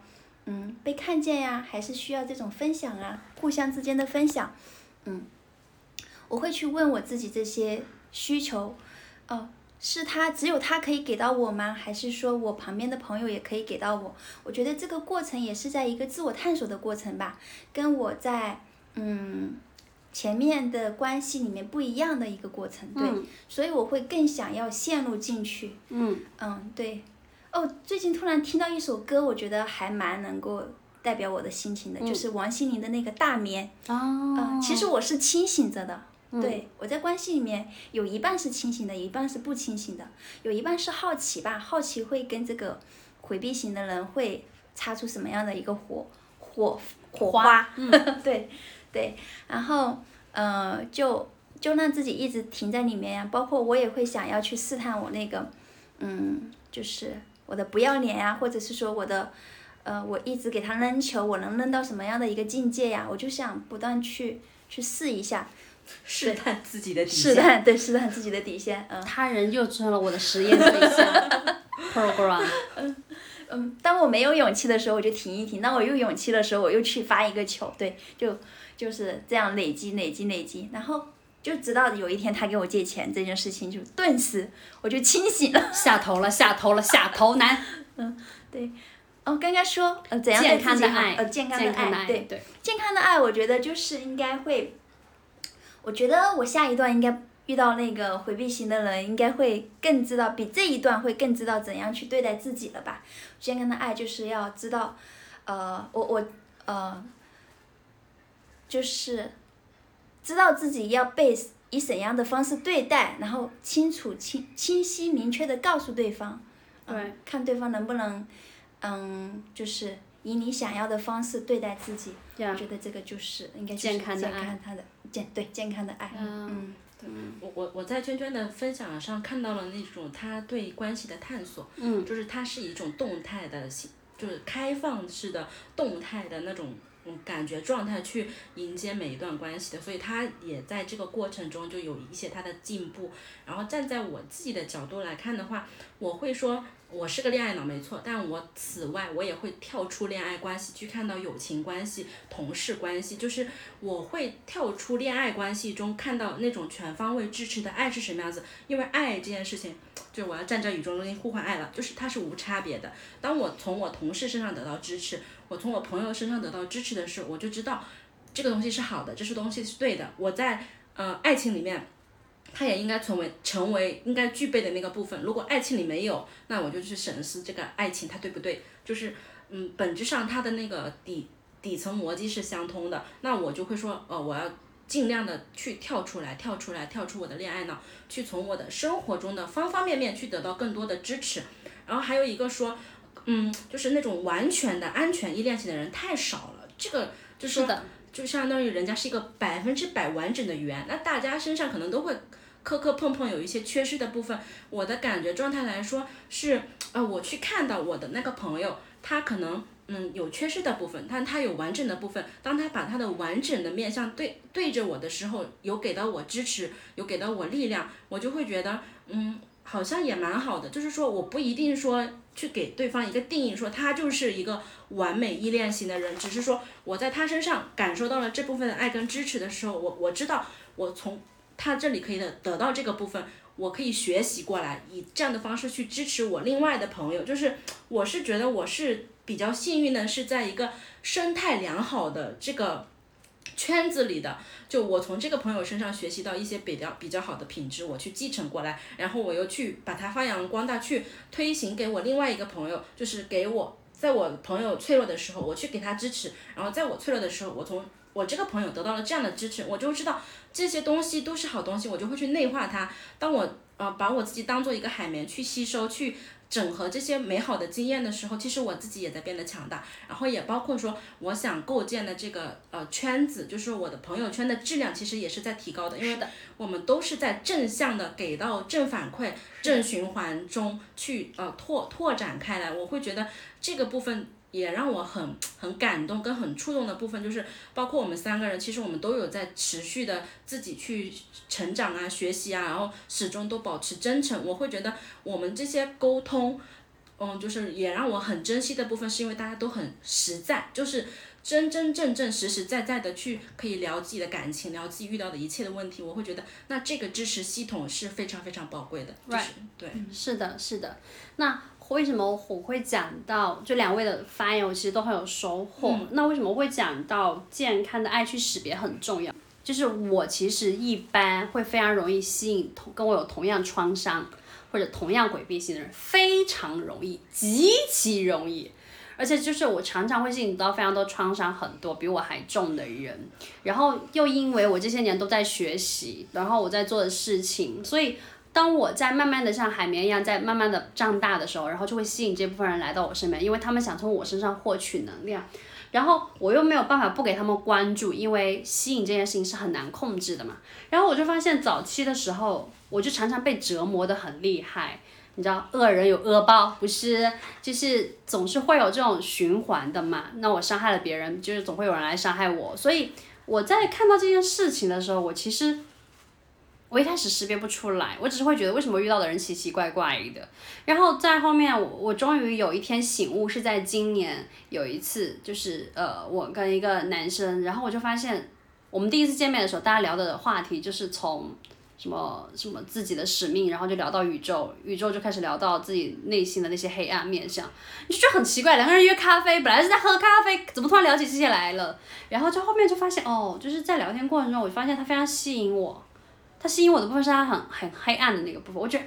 嗯，被看见呀，还是需要这种分享啊，互相之间的分享。嗯，我会去问我自己这些需求，哦，是他只有他可以给到我吗？还是说我旁边的朋友也可以给到我？我觉得这个过程也是在一个自我探索的过程吧，跟我在嗯前面的关系里面不一样的一个过程，对，嗯所以我会更想要陷入进去。嗯嗯，对。哦，最近突然听到一首歌，我觉得还蛮能够代表我的心情的，就是王心凌的那个《大眠》。哦嗯，其实我是清醒着的。对，我在关系里面有一半是清醒的，有一半是不清醒的，有一半是好奇吧，好奇会跟这个回避型的人会擦出什么样的一个火火火花，嗯对对，然后呃就就让自己一直停在里面呀，包括我也会想要去试探我那个嗯，就是我的不要脸呀，或者是说我的。呃，我一直给他扔球，我能扔到什么样的一个境界呀？我就想不断去去试一下，试探自己的底线试。探对试探自己的底线，嗯他人又成了我的实验对象 program。嗯，当我没有勇气的时候，我就停一停；当我有勇气的时候，我又去发一个球，对，就就是这样累积累积累积，然后就直到有一天他给我借钱这件事情，就顿时我就清醒了。下头了，下头了，下头男。嗯，对哦，刚刚说呃怎样对健康的爱，呃健康健康的爱，对对，健康的爱，我觉得就是应该会，我觉得我下一段应该遇到那个回避型的人，应该会更知道，比这一段会更知道怎样去对待自己了吧。健康的爱就是要知道，呃，我我呃，就是知道自己要被以怎样的方式对待，然后清楚清清晰明确的告诉对方，嗯对，看对方能不能，嗯，就是以你想要的方式对待自己。我觉得这个就是应该就是健健康的爱。康的健对健康的爱。嗯。对。我我我在娟娟的分享上看到了那种他对关系的探索，嗯，就是它是一种动态的形，就是开放式的动态的那种嗯感觉状态去迎接每一段关系的，所以他也在这个过程中就有一些他的进步。然后站在我自己的角度来看的话，我会说。我是个恋爱脑没错，但我此外我也会跳出恋爱关系去看到友情关系、同事关系，就是我会跳出恋爱关系中看到那种全方位支持的爱是什么样子。因为爱这件事情，就我要站在宇宙中心呼唤爱了，就是它是无差别的。当我从我同事身上得到支持，我从我朋友身上得到支持的时候，我就知道这个东西是好的，这是东西是对的。我在呃爱情里面。它也应该成为成为应该具备的那个部分。如果爱情里没有，那我就去审视这个爱情它对不对。就是嗯，本质上它的那个底底层逻辑是相通的。那我就会说，呃，我要尽量的去跳出来，跳出来，跳出我的恋爱脑，去从我的生活中的方方面面去得到更多的支持。然后还有一个说，嗯，就是那种完全的安全依恋型的人太少了。这个就是说，的，就相当于人家是一个百分之百完整的圆，那大家身上可能都会。磕磕碰碰有一些缺失的部分，我的感觉状态来说是，呃，我去看到我的那个朋友，他可能嗯有缺失的部分，但他有完整的部分。当他把他的完整的面向对对着我的时候，有给到我支持，有给到我力量，我就会觉得嗯好像也蛮好的。就是说我不一定说去给对方一个定义，说他就是一个完美依恋型的人，只是说我在他身上感受到了这部分的爱跟支持的时候，我我知道我从。他这里可以得得到这个部分，我可以学习过来，以这样的方式去支持我另外的朋友。就是我是觉得我是比较幸运的，是在一个生态良好的这个圈子里的。就我从这个朋友身上学习到一些比较比较好的品质，我去继承过来，然后我又去把它发扬光大，去推行给我另外一个朋友，就是给我在我朋友脆弱的时候，我去给他支持，然后在我脆弱的时候，我从我这个朋友得到了这样的支持，我就知道这些东西都是好东西，我就会去内化它。当我呃把我自己当做一个海绵去吸收、去整合这些美好的经验的时候，其实我自己也在变得强大。然后也包括说，我想构建的这个呃圈子，就是我的朋友圈的质量，其实也是在提高的，因为我们都是在正向的给到正反馈、正循环中去呃拓拓展开来。我会觉得这个部分。也让我很 很感动跟很触动的部分，就是包括我们三个人，其实我们都有在持续的自己去成长啊、学习啊，然后始终都保持真诚。我会觉得我们这些沟通，嗯，就是也让我很珍惜的部分，是因为大家都很实在，就是真真正正、实实在在的去可以聊自己的感情，聊自己遇到的一切的问题。我会觉得，那这个支持系统是非常非常宝贵的。就是对，是的，是的。那为什么我会讲到就两位的发言，我其实都很有收获。那为什么会讲到健康的爱去识别很重要？就是我其实一般会非常容易吸引同跟我有同样创伤或者同样回避型的人，非常容易，极其容易。而且就是我常常会吸引到非常多创伤很多比我还重的人，然后又因为我这些年都在学习，然后我在做的事情，所以当我在慢慢的像海绵一样在慢慢的长大的时候，然后就会吸引这部分人来到我身边，因为他们想从我身上获取能量，然后我又没有办法不给他们关注，因为吸引这件事情是很难控制的嘛。然后我就发现早期的时候，我就常常被折磨的很厉害。你知道恶人有恶报，不是，就是总是会有这种循环的嘛。那我伤害了别人，就是总会有人来伤害我。所以我在看到这件事情的时候，我其实我一开始识别不出来，我只是会觉得为什么遇到的人奇奇怪怪的。然后在后面，我我终于有一天醒悟，是在今年有一次，就是呃，我跟一个男生，然后我就发现，我们第一次见面的时候，大家聊的话题就是从。什么什么自己的使命，然后就聊到宇宙，宇宙就开始聊到自己内心的那些黑暗面相，你就觉得很奇怪，两个人约咖啡，本来是在喝咖啡，怎么突然聊起这些来了？然后就后面就发现，哦，就是在聊天过程中，我就发现他非常吸引我，他吸引我的部分是他很很黑暗的那个部分，我觉得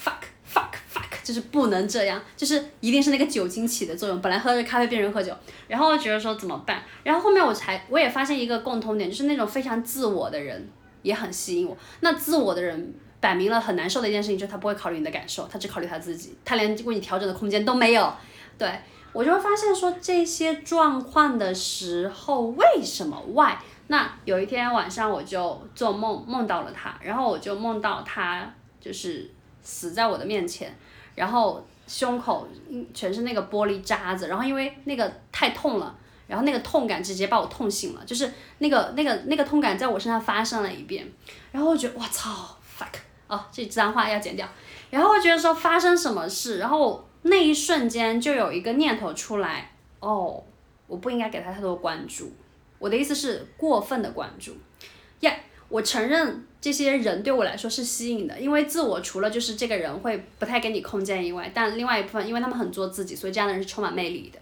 fuck fuck fuck，就是不能这样，就是一定是那个酒精起的作用，本来喝着咖啡变成喝酒，然后觉得说怎么办？然后后面我才我也发现一个共通点，就是那种非常自我的人。也很吸引我。那自我的人摆明了很难受的一件事情，就是他不会考虑你的感受，他只考虑他自己，他连为你调整的空间都没有。对我就会发现说这些状况的时候，为什么 why？那有一天晚上我就做梦梦到了他，然后我就梦到他就是死在我的面前，然后胸口全是那个玻璃渣子，然后因为那个太痛了。然后那个痛感直接把我痛醒了，就是那个那个那个痛感在我身上发生了一遍，然后我觉得我操，fuck，哦，这脏话要剪掉。然后我觉得说发生什么事，然后那一瞬间就有一个念头出来，哦，我不应该给他太多关注。我的意思是过分的关注。呀，我承认这些人对我来说是吸引的，因为自我除了就是这个人会不太给你空间以外，但另外一部分，因为他们很做自己，所以这样的人是充满魅力的。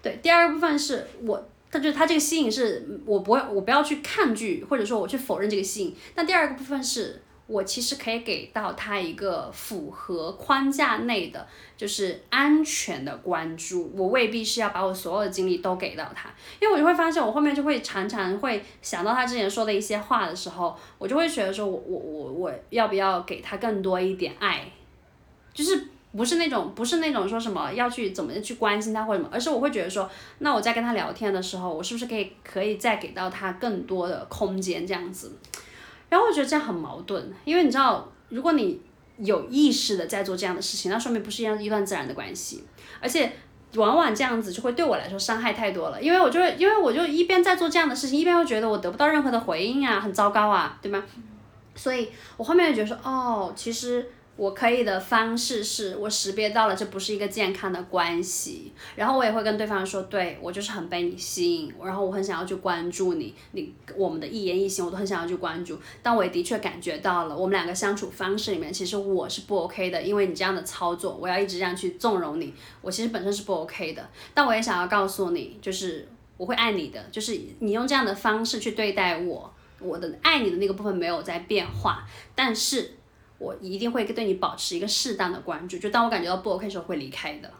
对，第二个部分是我，他就是他这个吸引是我不会，我不要去抗拒，或者说我去否认这个吸引。那第二个部分是我其实可以给到他一个符合框架内的，就是安全的关注。我未必是要把我所有的精力都给到他，因为我就会发现我后面就会常常会想到他之前说的一些话的时候，我就会觉得说我我我我要不要给他更多一点爱，就是。不是那种，不是那种说什么要去怎么去关心他或者什么，而是我会觉得说，那我在跟他聊天的时候，我是不是可以可以再给到他更多的空间这样子？然后我觉得这样很矛盾，因为你知道，如果你有意识的在做这样的事情，那说明不是一样一段自然的关系，而且往往这样子就会对我来说伤害太多了，因为我就会，因为我就一边在做这样的事情，一边又觉得我得不到任何的回应啊，很糟糕啊，对吗？所以我后面就觉得说，哦，其实。我可以的方式是我识别到了这不是一个健康的关系，然后我也会跟对方说，对我就是很被你吸引，然后我很想要去关注你，你我们的一言一行我都很想要去关注，但我也的确感觉到了我们两个相处方式里面，其实我是不 OK 的，因为你这样的操作，我要一直这样去纵容你，我其实本身是不 OK 的，但我也想要告诉你，就是我会爱你的，就是你用这样的方式去对待我，我的爱你的那个部分没有在变化，但是。我一定会对你保持一个适当的关注，就当我感觉到不 OK 时候会离开的。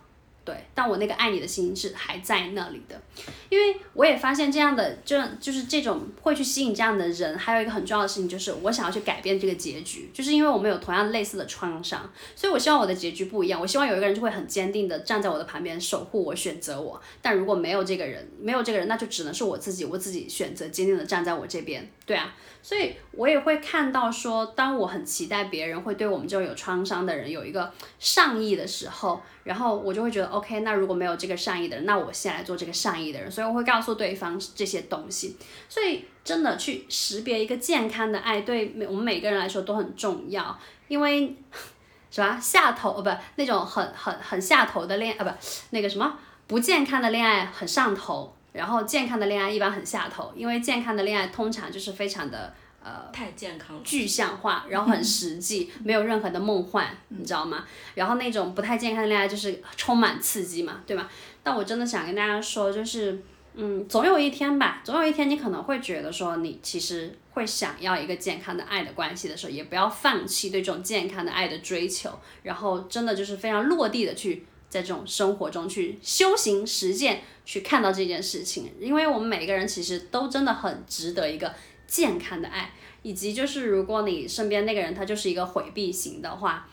对，但我那个爱你的心是还在那里的，因为我也发现这样的，就就是这种会去吸引这样的人，还有一个很重要的事情就是我想要去改变这个结局，就是因为我们有同样类似的创伤，所以我希望我的结局不一样，我希望有一个人就会很坚定的站在我的旁边守护我，选择我。但如果没有这个人，没有这个人，那就只能是我自己，我自己选择坚定的站在我这边。对啊，所以我也会看到说，当我很期待别人会对我们这种有创伤的人有一个善意的时候。然后我就会觉得，OK，那如果没有这个善意的人，那我先来做这个善意的人。所以我会告诉对方这些东西。所以真的去识别一个健康的爱，对每我们每个人来说都很重要。因为 什么下头哦不那种很很很下头的恋啊不那个什么不健康的恋爱很上头，然后健康的恋爱一般很下头。因为健康的恋爱通常就是非常的。呃，太健康，具象化，然后很实际，没有任何的梦幻，你知道吗？然后那种不太健康的恋爱就是充满刺激嘛，对吧？但我真的想跟大家说，就是，嗯，总有一天吧，总有一天你可能会觉得说，你其实会想要一个健康的爱的关系的时候，也不要放弃对这种健康的爱的追求，然后真的就是非常落地的去在这种生活中去修行实践，去看到这件事情，因为我们每个人其实都真的很值得一个健康的爱，以及就是如果你身边那个人他就是一个回避型的话。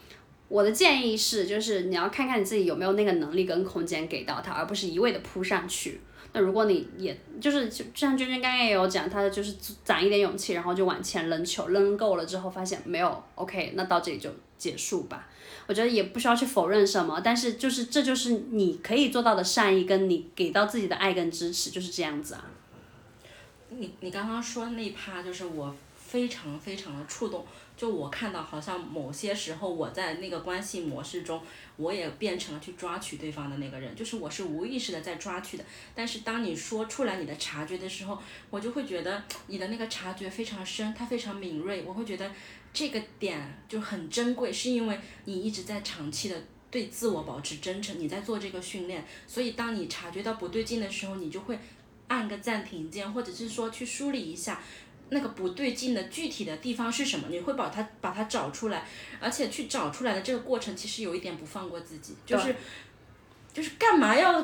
我的建议是，就是你要看看你自己有没有那个能力跟空间给到他，而不是一味的扑上去。那如果你也就是就像娟娟刚刚也有讲，他就是攒一点勇气，然后就往前扔球，扔够了之后发现没有，OK，那到这里就结束吧。我觉得也不需要去否认什么，但是就是这就是你可以做到的善意，跟你给到自己的爱跟支持，就是这样子啊。你你刚刚说那一趴，就是我非常非常的触动。就我看到，好像某些时候我在那个关系模式中，我也变成了去抓取对方的那个人，就是我是无意识的在抓取的。但是当你说出来你的察觉的时候，我就会觉得你的那个察觉非常深，它非常敏锐。我会觉得这个点就很珍贵，是因为你一直在长期的对自我保持真诚，你在做这个训练。所以当你察觉到不对劲的时候，你就会按个暂停键，或者是说去梳理一下。那个不对劲的具体的地方是什么？你会把它把它找出来，而且去找出来的这个过程，其实有一点不放过自己，就是就是干嘛要当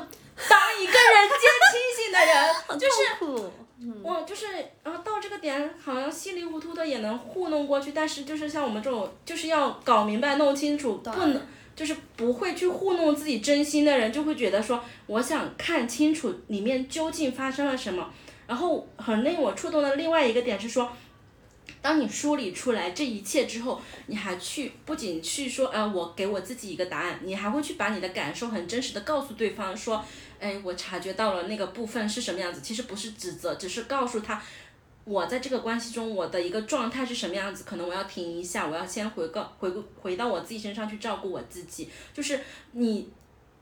一个人间清醒的人？就是我就是然后到这个点，好像稀里糊涂的也能糊弄过去，但是就是像我们这种就是要搞明白、弄清楚，不能就是不会去糊弄自己真心的人，就会觉得说，我想看清楚里面究竟发生了什么。然后很令我触动的另外一个点是说，当你梳理出来这一切之后，你还去不仅去说，呃，我给我自己一个答案，你还会去把你的感受很真实的告诉对方，说，哎，我察觉到了那个部分是什么样子。其实不是指责，只是告诉他，我在这个关系中我的一个状态是什么样子。可能我要停一下，我要先回个回回到我自己身上去照顾我自己。就是你。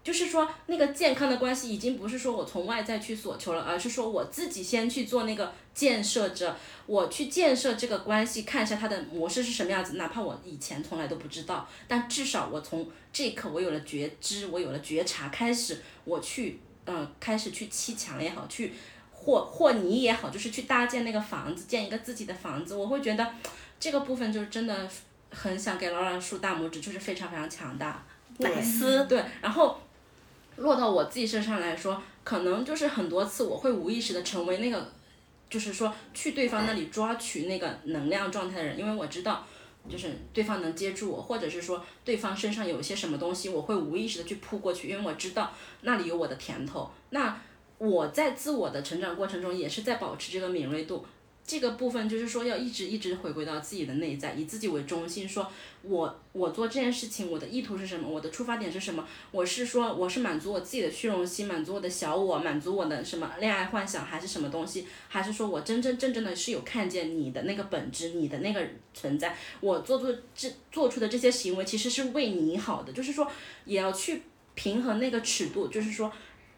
就是说，那个健康的关系已经不是说我从外在去索求了，而是说我自己先去做那个建设者，我去建设这个关系，看一下它的模式是什么样子。哪怕我以前从来都不知道，但至少我从这一刻我有了觉知，我有了觉察，开始我去，嗯，开始去砌墙也好，去和和泥也好，就是去搭建那个房子，建一个自己的房子。我会觉得这个部分就是真的很想给老老竖大拇指，就是非常非常强大。奶丝对，然后。落到我自己身上来说，可能就是很多次我会无意识的成为那个，就是说去对方那里抓取那个能量状态的人，因为我知道，就是对方能接住我，或者是说对方身上有一些什么东西，我会无意识的去扑过去，因为我知道那里有我的甜头。那我在自我的成长过程中也是在保持这个敏锐度。这个部分就是说，要一直一直回归到自己的内在，以自己为中心。说，我我做这件事情，我的意图是什么？我的出发点是什么？我是说，我是满足我自己的虚荣心，满足我的小我，满足我的什么恋爱幻想，还是什么东西？还是说我真真正正的是有看见你的那个本质，你的那个存在？我做出这做出的这些行为，其实是为你好的。就是说，也要去平衡那个尺度。就是说，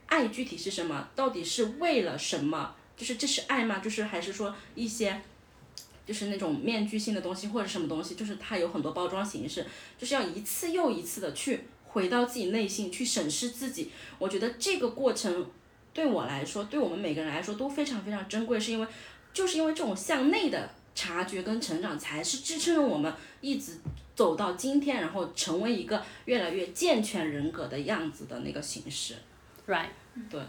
爱具体是什么？到底是为了什么？就是这是爱吗？就是还是说一些，就是那种面具性的东西或者什么东西？就是它有很多包装形式，就是要一次又一次的去回到自己内心去审视自己。我觉得这个过程对我来说，对我们每个人来说都非常非常珍贵，是因为就是因为这种向内的察觉跟成长，才是支撑着我们一直走到今天，然后成为一个越来越健全人格的样子的那个形式。Right，对。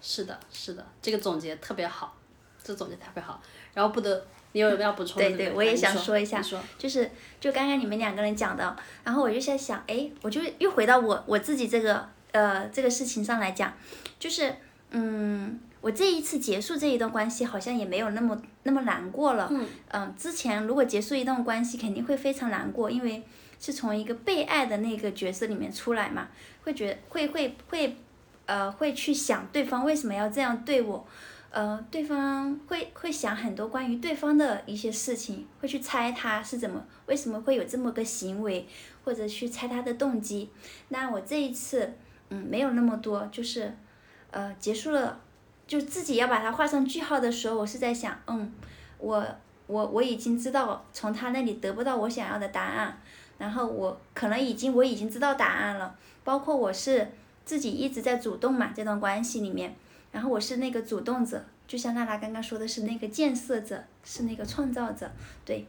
是的，是的，这个总结特别好，这总结特别好。然后不得，你有要补充的？对对，我也想说一下，就是就刚刚你们两个人讲的，然后我就在想，哎，我就又回到我我自己这个呃这个事情上来讲，就是嗯，我这一次结束这一段关系，好像也没有那么那么难过了。嗯。嗯，之前如果结束一段关系，肯定会非常难过，因为是从一个被爱的那个角色里面出来嘛，会觉会会会。呃，会去想对方为什么要这样对我，呃，对方会会想很多关于对方的一些事情，会去猜他是怎么，为什么会有这么个行为，或者去猜他的动机。那我这一次，嗯，没有那么多，就是，呃，结束了，就自己要把它画上句号的时候，我是在想，嗯，我我我已经知道从他那里得不到我想要的答案，然后我可能已经我已经知道答案了，包括我是。自己一直在主动嘛，这段关系里面，然后我是那个主动者，就像娜娜刚刚说的是那个建设者，是那个创造者，对，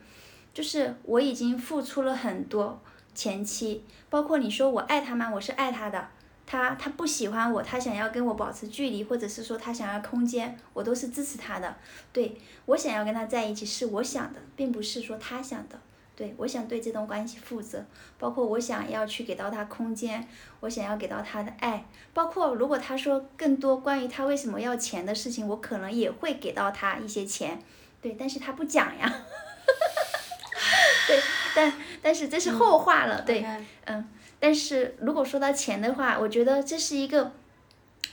就是我已经付出了很多前期，包括你说我爱他吗？我是爱他的。他他不喜欢我，他想要跟我保持距离，或者是说他想要空间，我都是支持他的。对我想要跟他在一起是我想的，并不是说他想的。对我想对这段关系负责，包括我想要去给到他空间，我想要给到他的爱，包括如果他说更多关于他为什么要钱的事情，我可能也会给到他一些钱。对，但是他不讲呀。对，但但是这是后话了。对，嗯。但是如果说到钱的话，我觉得这是一个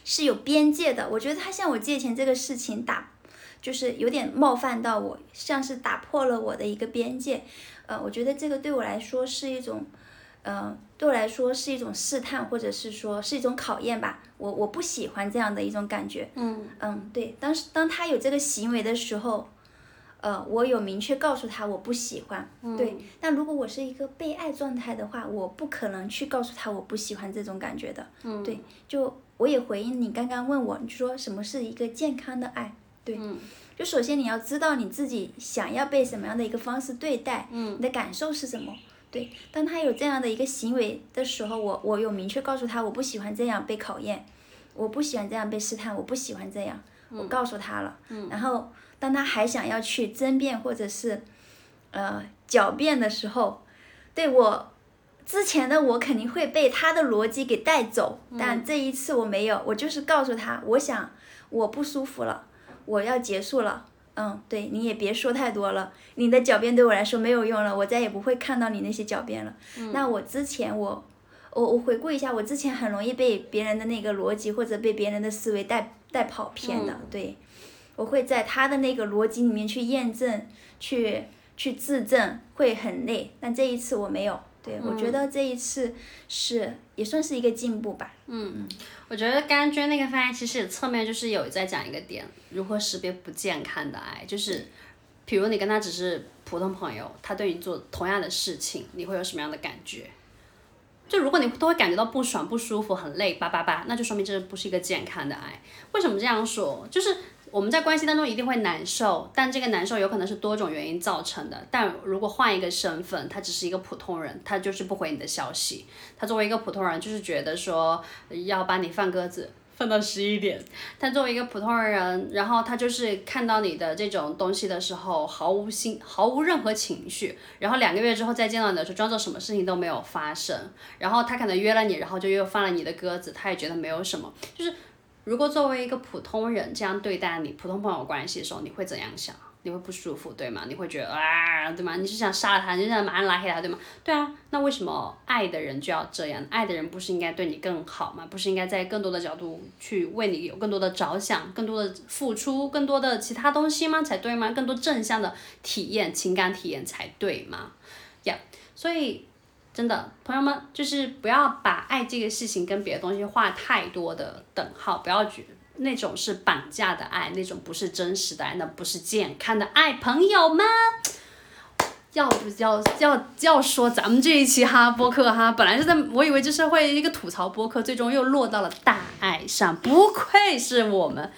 是有边界的。我觉得他向我借钱这个事情打，就是有点冒犯到我，像是打破了我的一个边界。呃，我觉得这个对我来说是一种，呃，对我来说是一种试探，或者是说是一种考验吧。我我不喜欢这样的一种感觉。嗯嗯，对，当时当他有这个行为的时候。呃，我有明确告诉他我不喜欢，对。但如果我是一个被爱状态的话，我不可能去告诉他我不喜欢这种感觉的，对。就我也回应你刚刚问我，你说什么是一个健康的爱，对。就首先你要知道你自己想要被什么样的一个方式对待，你的感受是什么，对。当他有这样的一个行为的时候，我我有明确告诉他我不喜欢这样被考验，我不喜欢这样被试探，我不喜欢这样，我告诉他了，然后。当他还想要去争辩或者是，呃，狡辩的时候，对我之前的我肯定会被他的逻辑给带走，但这一次我没有，我就是告诉他，我想我不舒服了，我要结束了，嗯，对，你也别说太多了，你的狡辩对我来说没有用了，我再也不会看到你那些狡辩了。那我之前我，我我回顾一下，我之前很容易被别人的那个逻辑或者被别人的思维带带跑偏的，对。我会在他的那个逻辑里面去验证，去去自证，会很累。但这一次我没有，对我觉得这一次是也算是一个进步吧。嗯，我觉得刚娟那个发言其实侧面就是有在讲一个点，如何识别不健康的爱，就是，比如你跟他只是普通朋友，他对你做同样的事情，你会有什么样的感觉？就如果你都会感觉到不爽、不舒服、很累，叭叭叭，那就说明这不是一个健康的爱。为什么这样说？就是。我们在关系当中一定会难受，但这个难受有可能是多种原因造成的。但如果换一个身份，他只是一个普通人，他就是不回你的消息。他作为一个普通人，就是觉得说要把你放鸽子，放到十一点。他作为一个普通人，然后他就是看到你的这种东西的时候，毫无心，毫无任何情绪。然后两个月之后再见到你的时候，装作什么事情都没有发生。然后他可能约了你，然后就又放了你的鸽子，他也觉得没有什么，就是。如果作为一个普通人这样对待你普通朋友关系的时候，你会怎样想？你会不舒服，对吗？你会觉得啊，对吗？你是想杀了他，你是想马上拉黑他，对吗？对啊，那为什么爱的人就要这样？爱的人不是应该对你更好吗？不是应该在更多的角度去为你有更多的着想，更多的付出，更多的其他东西吗？才对吗？更多正向的体验，情感体验才对吗？呀，所以。真的，朋友们，就是不要把爱这个事情跟别的东西画太多的等号，不要觉那种是绑架的爱，那种不是真实的爱，那不是健康的爱，朋友们。要不要要要说咱们这一期哈播客哈，本来是在我以为就是会一个吐槽播客，最终又落到了大爱上，不愧是我们。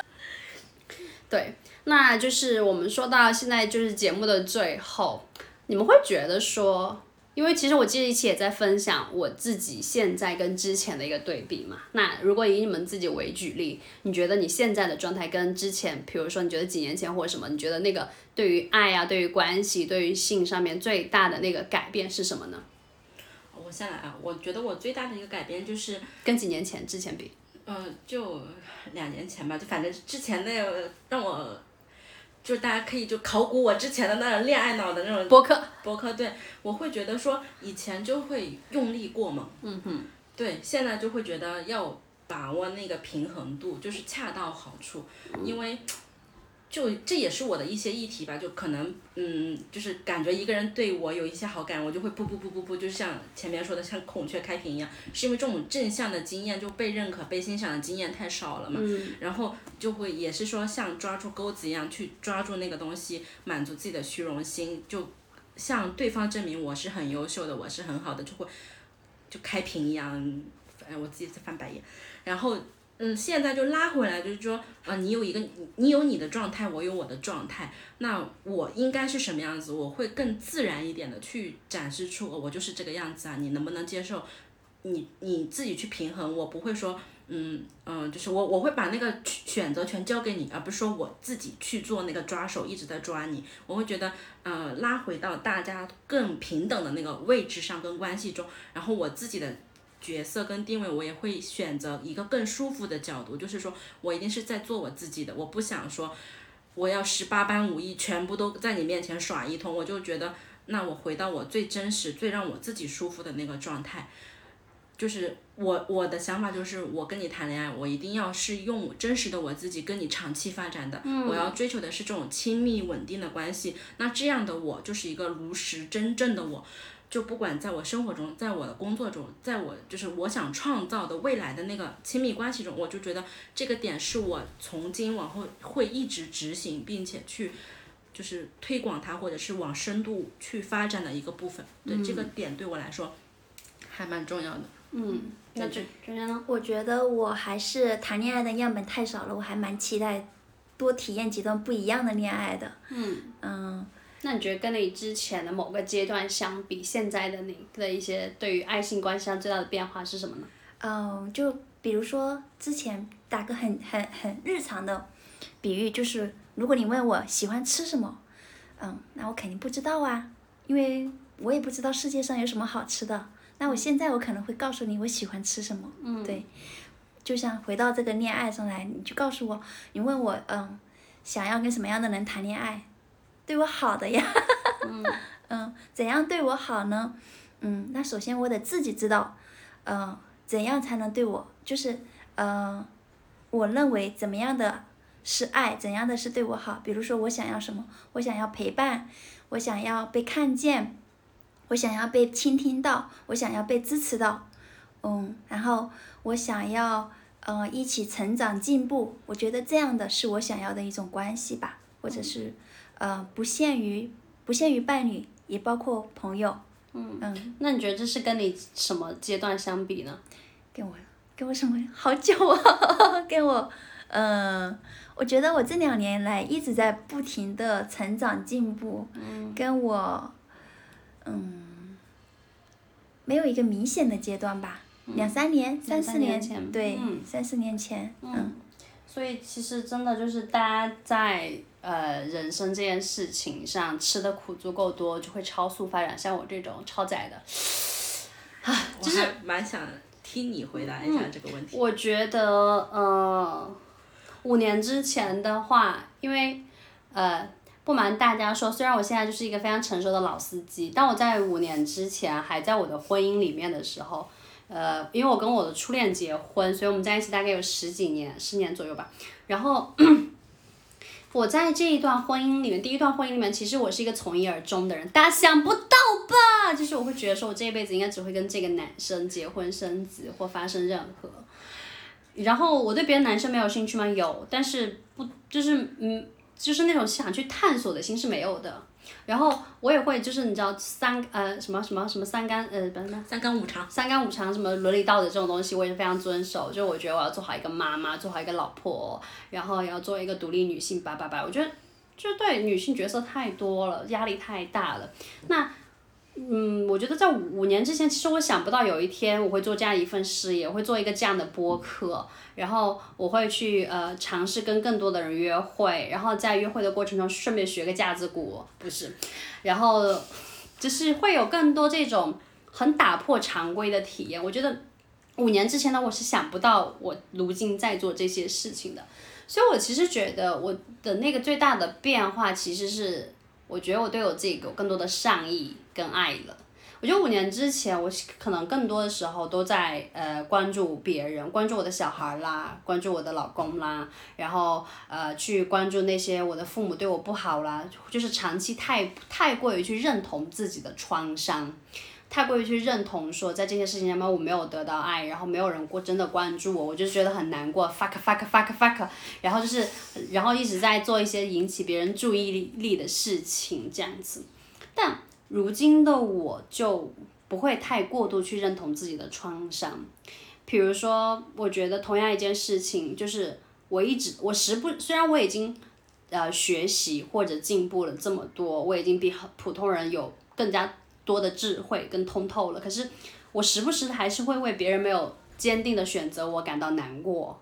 对，那就是我们说到现在就是节目的最后，你们会觉得说。因为其实我这一期也在分享我自己现在跟之前的一个对比嘛。那如果以你们自己为举例，你觉得你现在的状态跟之前，比如说你觉得几年前或者什么，你觉得那个对于爱啊、对于关系、对于性上面最大的那个改变是什么呢？我下来啊，我觉得我最大的一个改变就是跟几年前之前比，嗯，就两年前吧，就反正之前那个让我。就是大家可以就考古我之前的那种恋爱脑的那种博客，博客对，我会觉得说以前就会用力过猛，嗯哼，对，现在就会觉得要把握那个平衡度，就是恰到好处，因为。就这也是我的一些议题吧，就可能，嗯，就是感觉一个人对我有一些好感，我就会不不不不不，就像前面说的，像孔雀开屏一样，是因为这种正向的经验就被认可、被欣赏的经验太少了嘛，然后就会也是说像抓住钩子一样去抓住那个东西，满足自己的虚荣心，就向对方证明我是很优秀的，我是很好的，就会就开屏一样，哎，我自己在翻白眼，然后。嗯，现在就拉回来，就是说，啊，你有一个，你有你的状态，我有我的状态，那我应该是什么样子？我会更自然一点的去展示出我就是这个样子啊，你能不能接受？你你自己去平衡，我不会说，嗯嗯，就是我我会把那个选择权交给你，而不是说我自己去做那个抓手，一直在抓你。我会觉得，呃，拉回到大家更平等的那个位置上跟关系中，然后我自己的。角色跟定位，我也会选择一个更舒服的角度，就是说我一定是在做我自己的，我不想说我要十八般武艺全部都在你面前耍一通，我就觉得那我回到我最真实、最让我自己舒服的那个状态，就是我我的想法就是我跟你谈恋爱，我一定要是用真实的我自己跟你长期发展的，我要追求的是这种亲密稳定的关系，那这样的我就是一个如实真正的我。就不管在我生活中，在我的工作中，在我就是我想创造的未来的那个亲密关系中，我就觉得这个点是我从今往后会一直执行，并且去就是推广它，或者是往深度去发展的一个部分。对这个点对我来说还蛮重要的。嗯，那这中间呢？我觉得我还是谈恋爱的样本太少了，我还蛮期待多体验几段不一样的恋爱的。嗯嗯。那你觉得跟你之前的某个阶段相比，现在的你的一些对于爱情关系上最大的变化是什么呢？嗯，就比如说之前打个很很很日常的比喻，就是如果你问我喜欢吃什么，嗯，那我肯定不知道啊，因为我也不知道世界上有什么好吃的。那我现在我可能会告诉你我喜欢吃什么。嗯，对，就像回到这个恋爱上来，你就告诉我，你问我，嗯，想要跟什么样的人谈恋爱？对我好的呀，嗯，怎样对我好呢？嗯，那首先我得自己知道，嗯，怎样才能对我，就是，嗯，我认为怎么样的是爱，怎样的是对我好。比如说我想要什么，我想要陪伴，我想要被看见，我想要被倾听到，我想要被支持到，嗯，然后我想要，嗯，一起成长进步。我觉得这样的是我想要的一种关系吧，或者是。呃，不限于不限于伴侣，也包括朋友。嗯嗯，那你觉得这是跟你什么阶段相比呢？跟我跟我什么 好久啊？跟我，嗯，我觉得我这两年来一直在不停的成长进步。嗯。跟我，嗯，没有一个明显的阶段吧。两三年，三四年前。对，三四年前。嗯。所以其实真的就是大家在呃人生这件事情上吃的苦足够多，就会超速发展。像我这种超载的，啊，就是蛮想听你回答一下这个问题。我觉得呃，五年之前的话，因为呃不瞒大家说，虽然我现在就是一个非常成熟的老司机，但我在五年之前还在我的婚姻里面的时候。呃，因为我跟我的初恋结婚，所以我们在一起大概有十几年，十年左右吧。然后我在这一段婚姻里面，第一段婚姻里面，其实我是一个从一而终的人。大家想不到吧？就是我会觉得说，我这一辈子应该只会跟这个男生结婚生子或发生任何。然后我对别的男生没有兴趣吗？有，但是不就是嗯，就是那种想去探索的心是没有的。然后我也会，就是你知道三呃什么什么什么三纲呃不是三纲五常，三纲五常什么伦理道德这种东西，我也是非常遵守。就我觉得我要做好一个妈妈，做好一个老婆，然后要做一个独立女性，叭叭叭。我觉得就对女性角色太多了，压力太大了。那。嗯，我觉得在五年之前，其实我想不到有一天我会做这样一份事业，会做一个这样的播客，然后我会去呃尝试跟更多的人约会，然后在约会的过程中顺便学个架子鼓，不是，然后就是会有更多这种很打破常规的体验。我觉得五年之前呢，我是想不到我如今在做这些事情的，所以我其实觉得我的那个最大的变化其实是。我觉得我对我自己有更多的善意跟爱了。我觉得五年之前，我可能更多的时候都在呃关注别人，关注我的小孩啦，关注我的老公啦，然后呃去关注那些我的父母对我不好啦，就是长期太太过于去认同自己的创伤。太过于去认同说，在这些事情上面我没有得到爱，然后没有人过真的关注我，我就觉得很难过，fuck fuck fuck fuck，然后就是，然后一直在做一些引起别人注意力的事情这样子。但如今的我就不会太过度去认同自己的创伤，比如说，我觉得同样一件事情，就是我一直我时不虽然我已经呃学习或者进步了这么多，我已经比很普通人有更加多的智慧跟通透了，可是我时不时的还是会为别人没有坚定的选择我感到难过，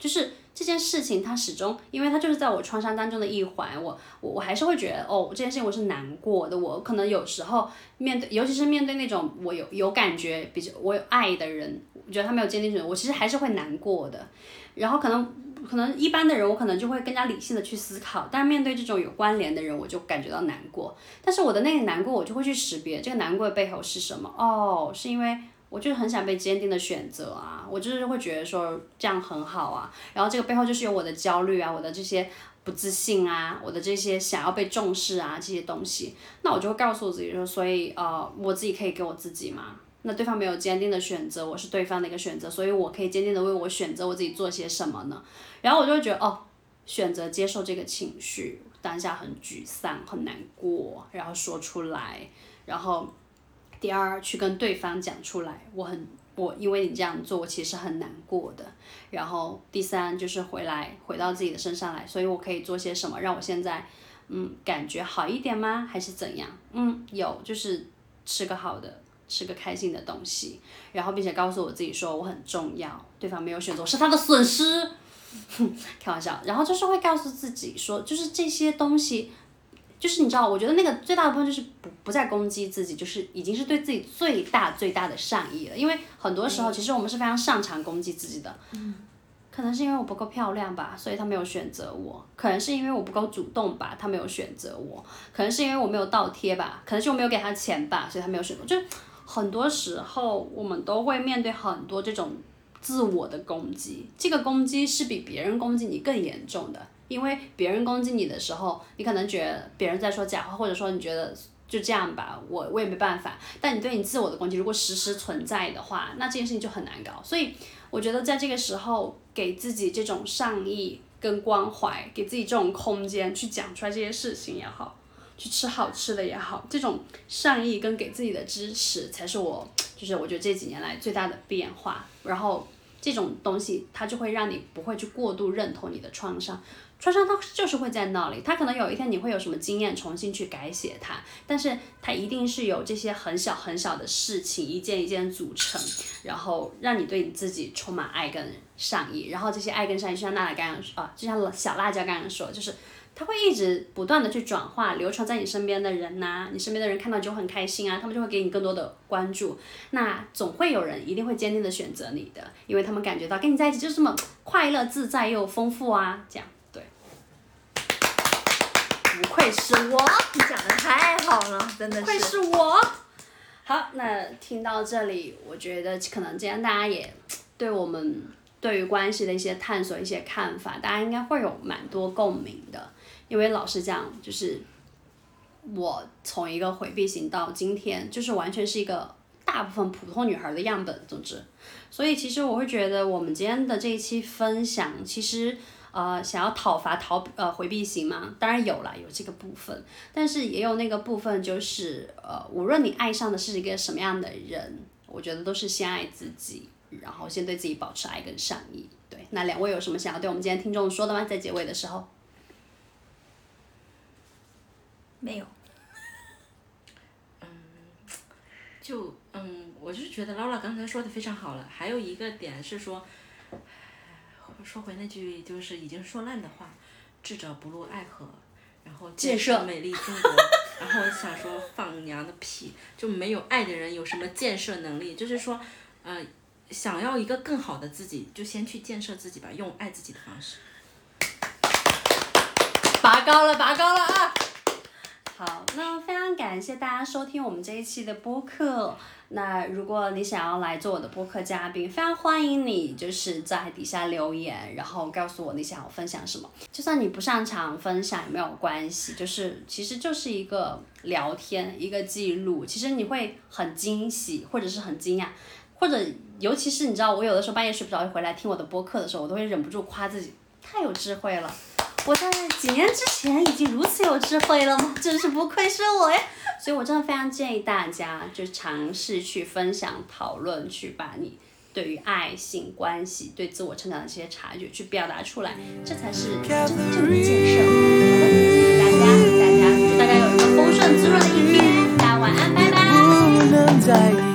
就是这件事情它始终，因为它就是在我创伤当中的一环，我我我还是会觉得哦，这件事情我是难过的，我可能有时候面对，尤其是面对那种我有有感觉比较我有爱的人，我觉得他没有坚定选择，我其实还是会难过的，然后可能可能一般的人我可能就会更加理性的去思考，但是面对这种有关联的人，我就感觉到难过，但是我的那个难过，我就会去识别这个难过的背后是什么，哦，是因为。我就是很想被坚定的选择啊，我就是会觉得说这样很好啊，然后这个背后就是有我的焦虑啊，我的这些不自信啊，我的这些想要被重视啊这些东西，那我就会告诉我自己说，所以呃我自己可以给我自己嘛，那对方没有坚定的选择，我是对方的一个选择，所以我可以坚定的为我选择我自己做些什么呢？然后我就会觉得哦，选择接受这个情绪，当下很沮丧很难过，然后说出来，然后。第二，去跟对方讲出来，我很我因为你这样做，我其实很难过的。然后第三就是回来回到自己的身上来，所以我可以做些什么，让我现在嗯感觉好一点吗？还是怎样？嗯，有就是吃个好的，吃个开心的东西，然后并且告诉我自己说我很重要，对方没有选择是他的损失，哼 开玩笑。然后就是会告诉自己说，就是这些东西。就是你知道，我觉得那个最大的部分就是不不再攻击自己，就是已经是对自己最大最大的善意了。因为很多时候，其实我们是非常擅长攻击自己的。嗯。可能是因为我不够漂亮吧，所以他没有选择我；可能是因为我不够主动吧，他没有选择我；可能是因为我没有倒贴吧，可能是我没有给他钱吧，所以他没有选择。就很多时候，我们都会面对很多这种自我的攻击，这个攻击是比别人攻击你更严重的。因为别人攻击你的时候，你可能觉得别人在说假话，或者说你觉得就这样吧，我我也没办法。但你对你自我的攻击如果时时存在的话，那这件事情就很难搞。所以我觉得在这个时候，给自己这种善意跟关怀，给自己这种空间去讲出来这些事情也好，去吃好吃的也好，这种善意跟给自己的支持，才是我就是我觉得这几年来最大的变化。然后这种东西，它就会让你不会去过度认同你的创伤。创伤它就是会在那里，它可能有一天你会有什么经验，重新去改写它，但是它一定是有这些很小很小的事情一件一件组成，然后让你对你自己充满爱跟善意，然后这些爱跟善意就像娜娜刚刚说啊，就像小辣椒刚刚说，就是它会一直不断的去转化，流传在你身边的人呐，你身边的人看到就很开心啊，他们就会给你更多的关注，那总会有人一定会坚定的选择你的，因为他们感觉到跟你在一起就是这么快乐自在又丰富啊，这样。不愧是我，你讲的太好了，真的是。不愧是我。好，那听到这里，我觉得可能今天大家也对我们对于关系的一些探索、一些看法，大家应该会有蛮多共鸣的。因为老实讲，就是我从一个回避型到今天，就是完全是一个大部分普通女孩的样本。总之，所以其实我会觉得，我们今天的这一期分享，其实。呃，想要讨伐逃呃回避型吗？当然有了，有这个部分，但是也有那个部分，就是呃，无论你爱上的是一个什么样的人，我觉得都是先爱自己，然后先对自己保持爱跟善意。对，那两位有什么想要对我们今天听众说的吗？在结尾的时候？没有。嗯，就嗯，我就是觉得劳拉刚才说的非常好了。还有一个点是说。说回那句就是已经说烂的话，智者不入爱河，然后建设美丽中国。然后我想说放娘的屁，就没有爱的人有什么建设能力？就是说，呃，想要一个更好的自己，就先去建设自己吧，用爱自己的方式。拔高了，拔高了啊！好，那非常感谢大家收听我们这一期的播客。那如果你想要来做我的播客嘉宾，非常欢迎你，就是在底下留言，然后告诉我你想要分享什么。就算你不擅长分享也没有关系，就是其实就是一个聊天，一个记录。其实你会很惊喜，或者是很惊讶，或者尤其是你知道，我有的时候半夜睡不着回来听我的播客的时候，我都会忍不住夸自己太有智慧了。我在几年之前已经如此有智慧了吗？真是不愧是我呀！所以我真的非常建议大家，就尝试去分享、讨论，去把你对于爱性关系、对自我成长的这些察觉去表达出来，这才是真正的建设。好的，谢谢大家，大家祝大家有一个丰顺滋润的一天，大家晚安，拜拜。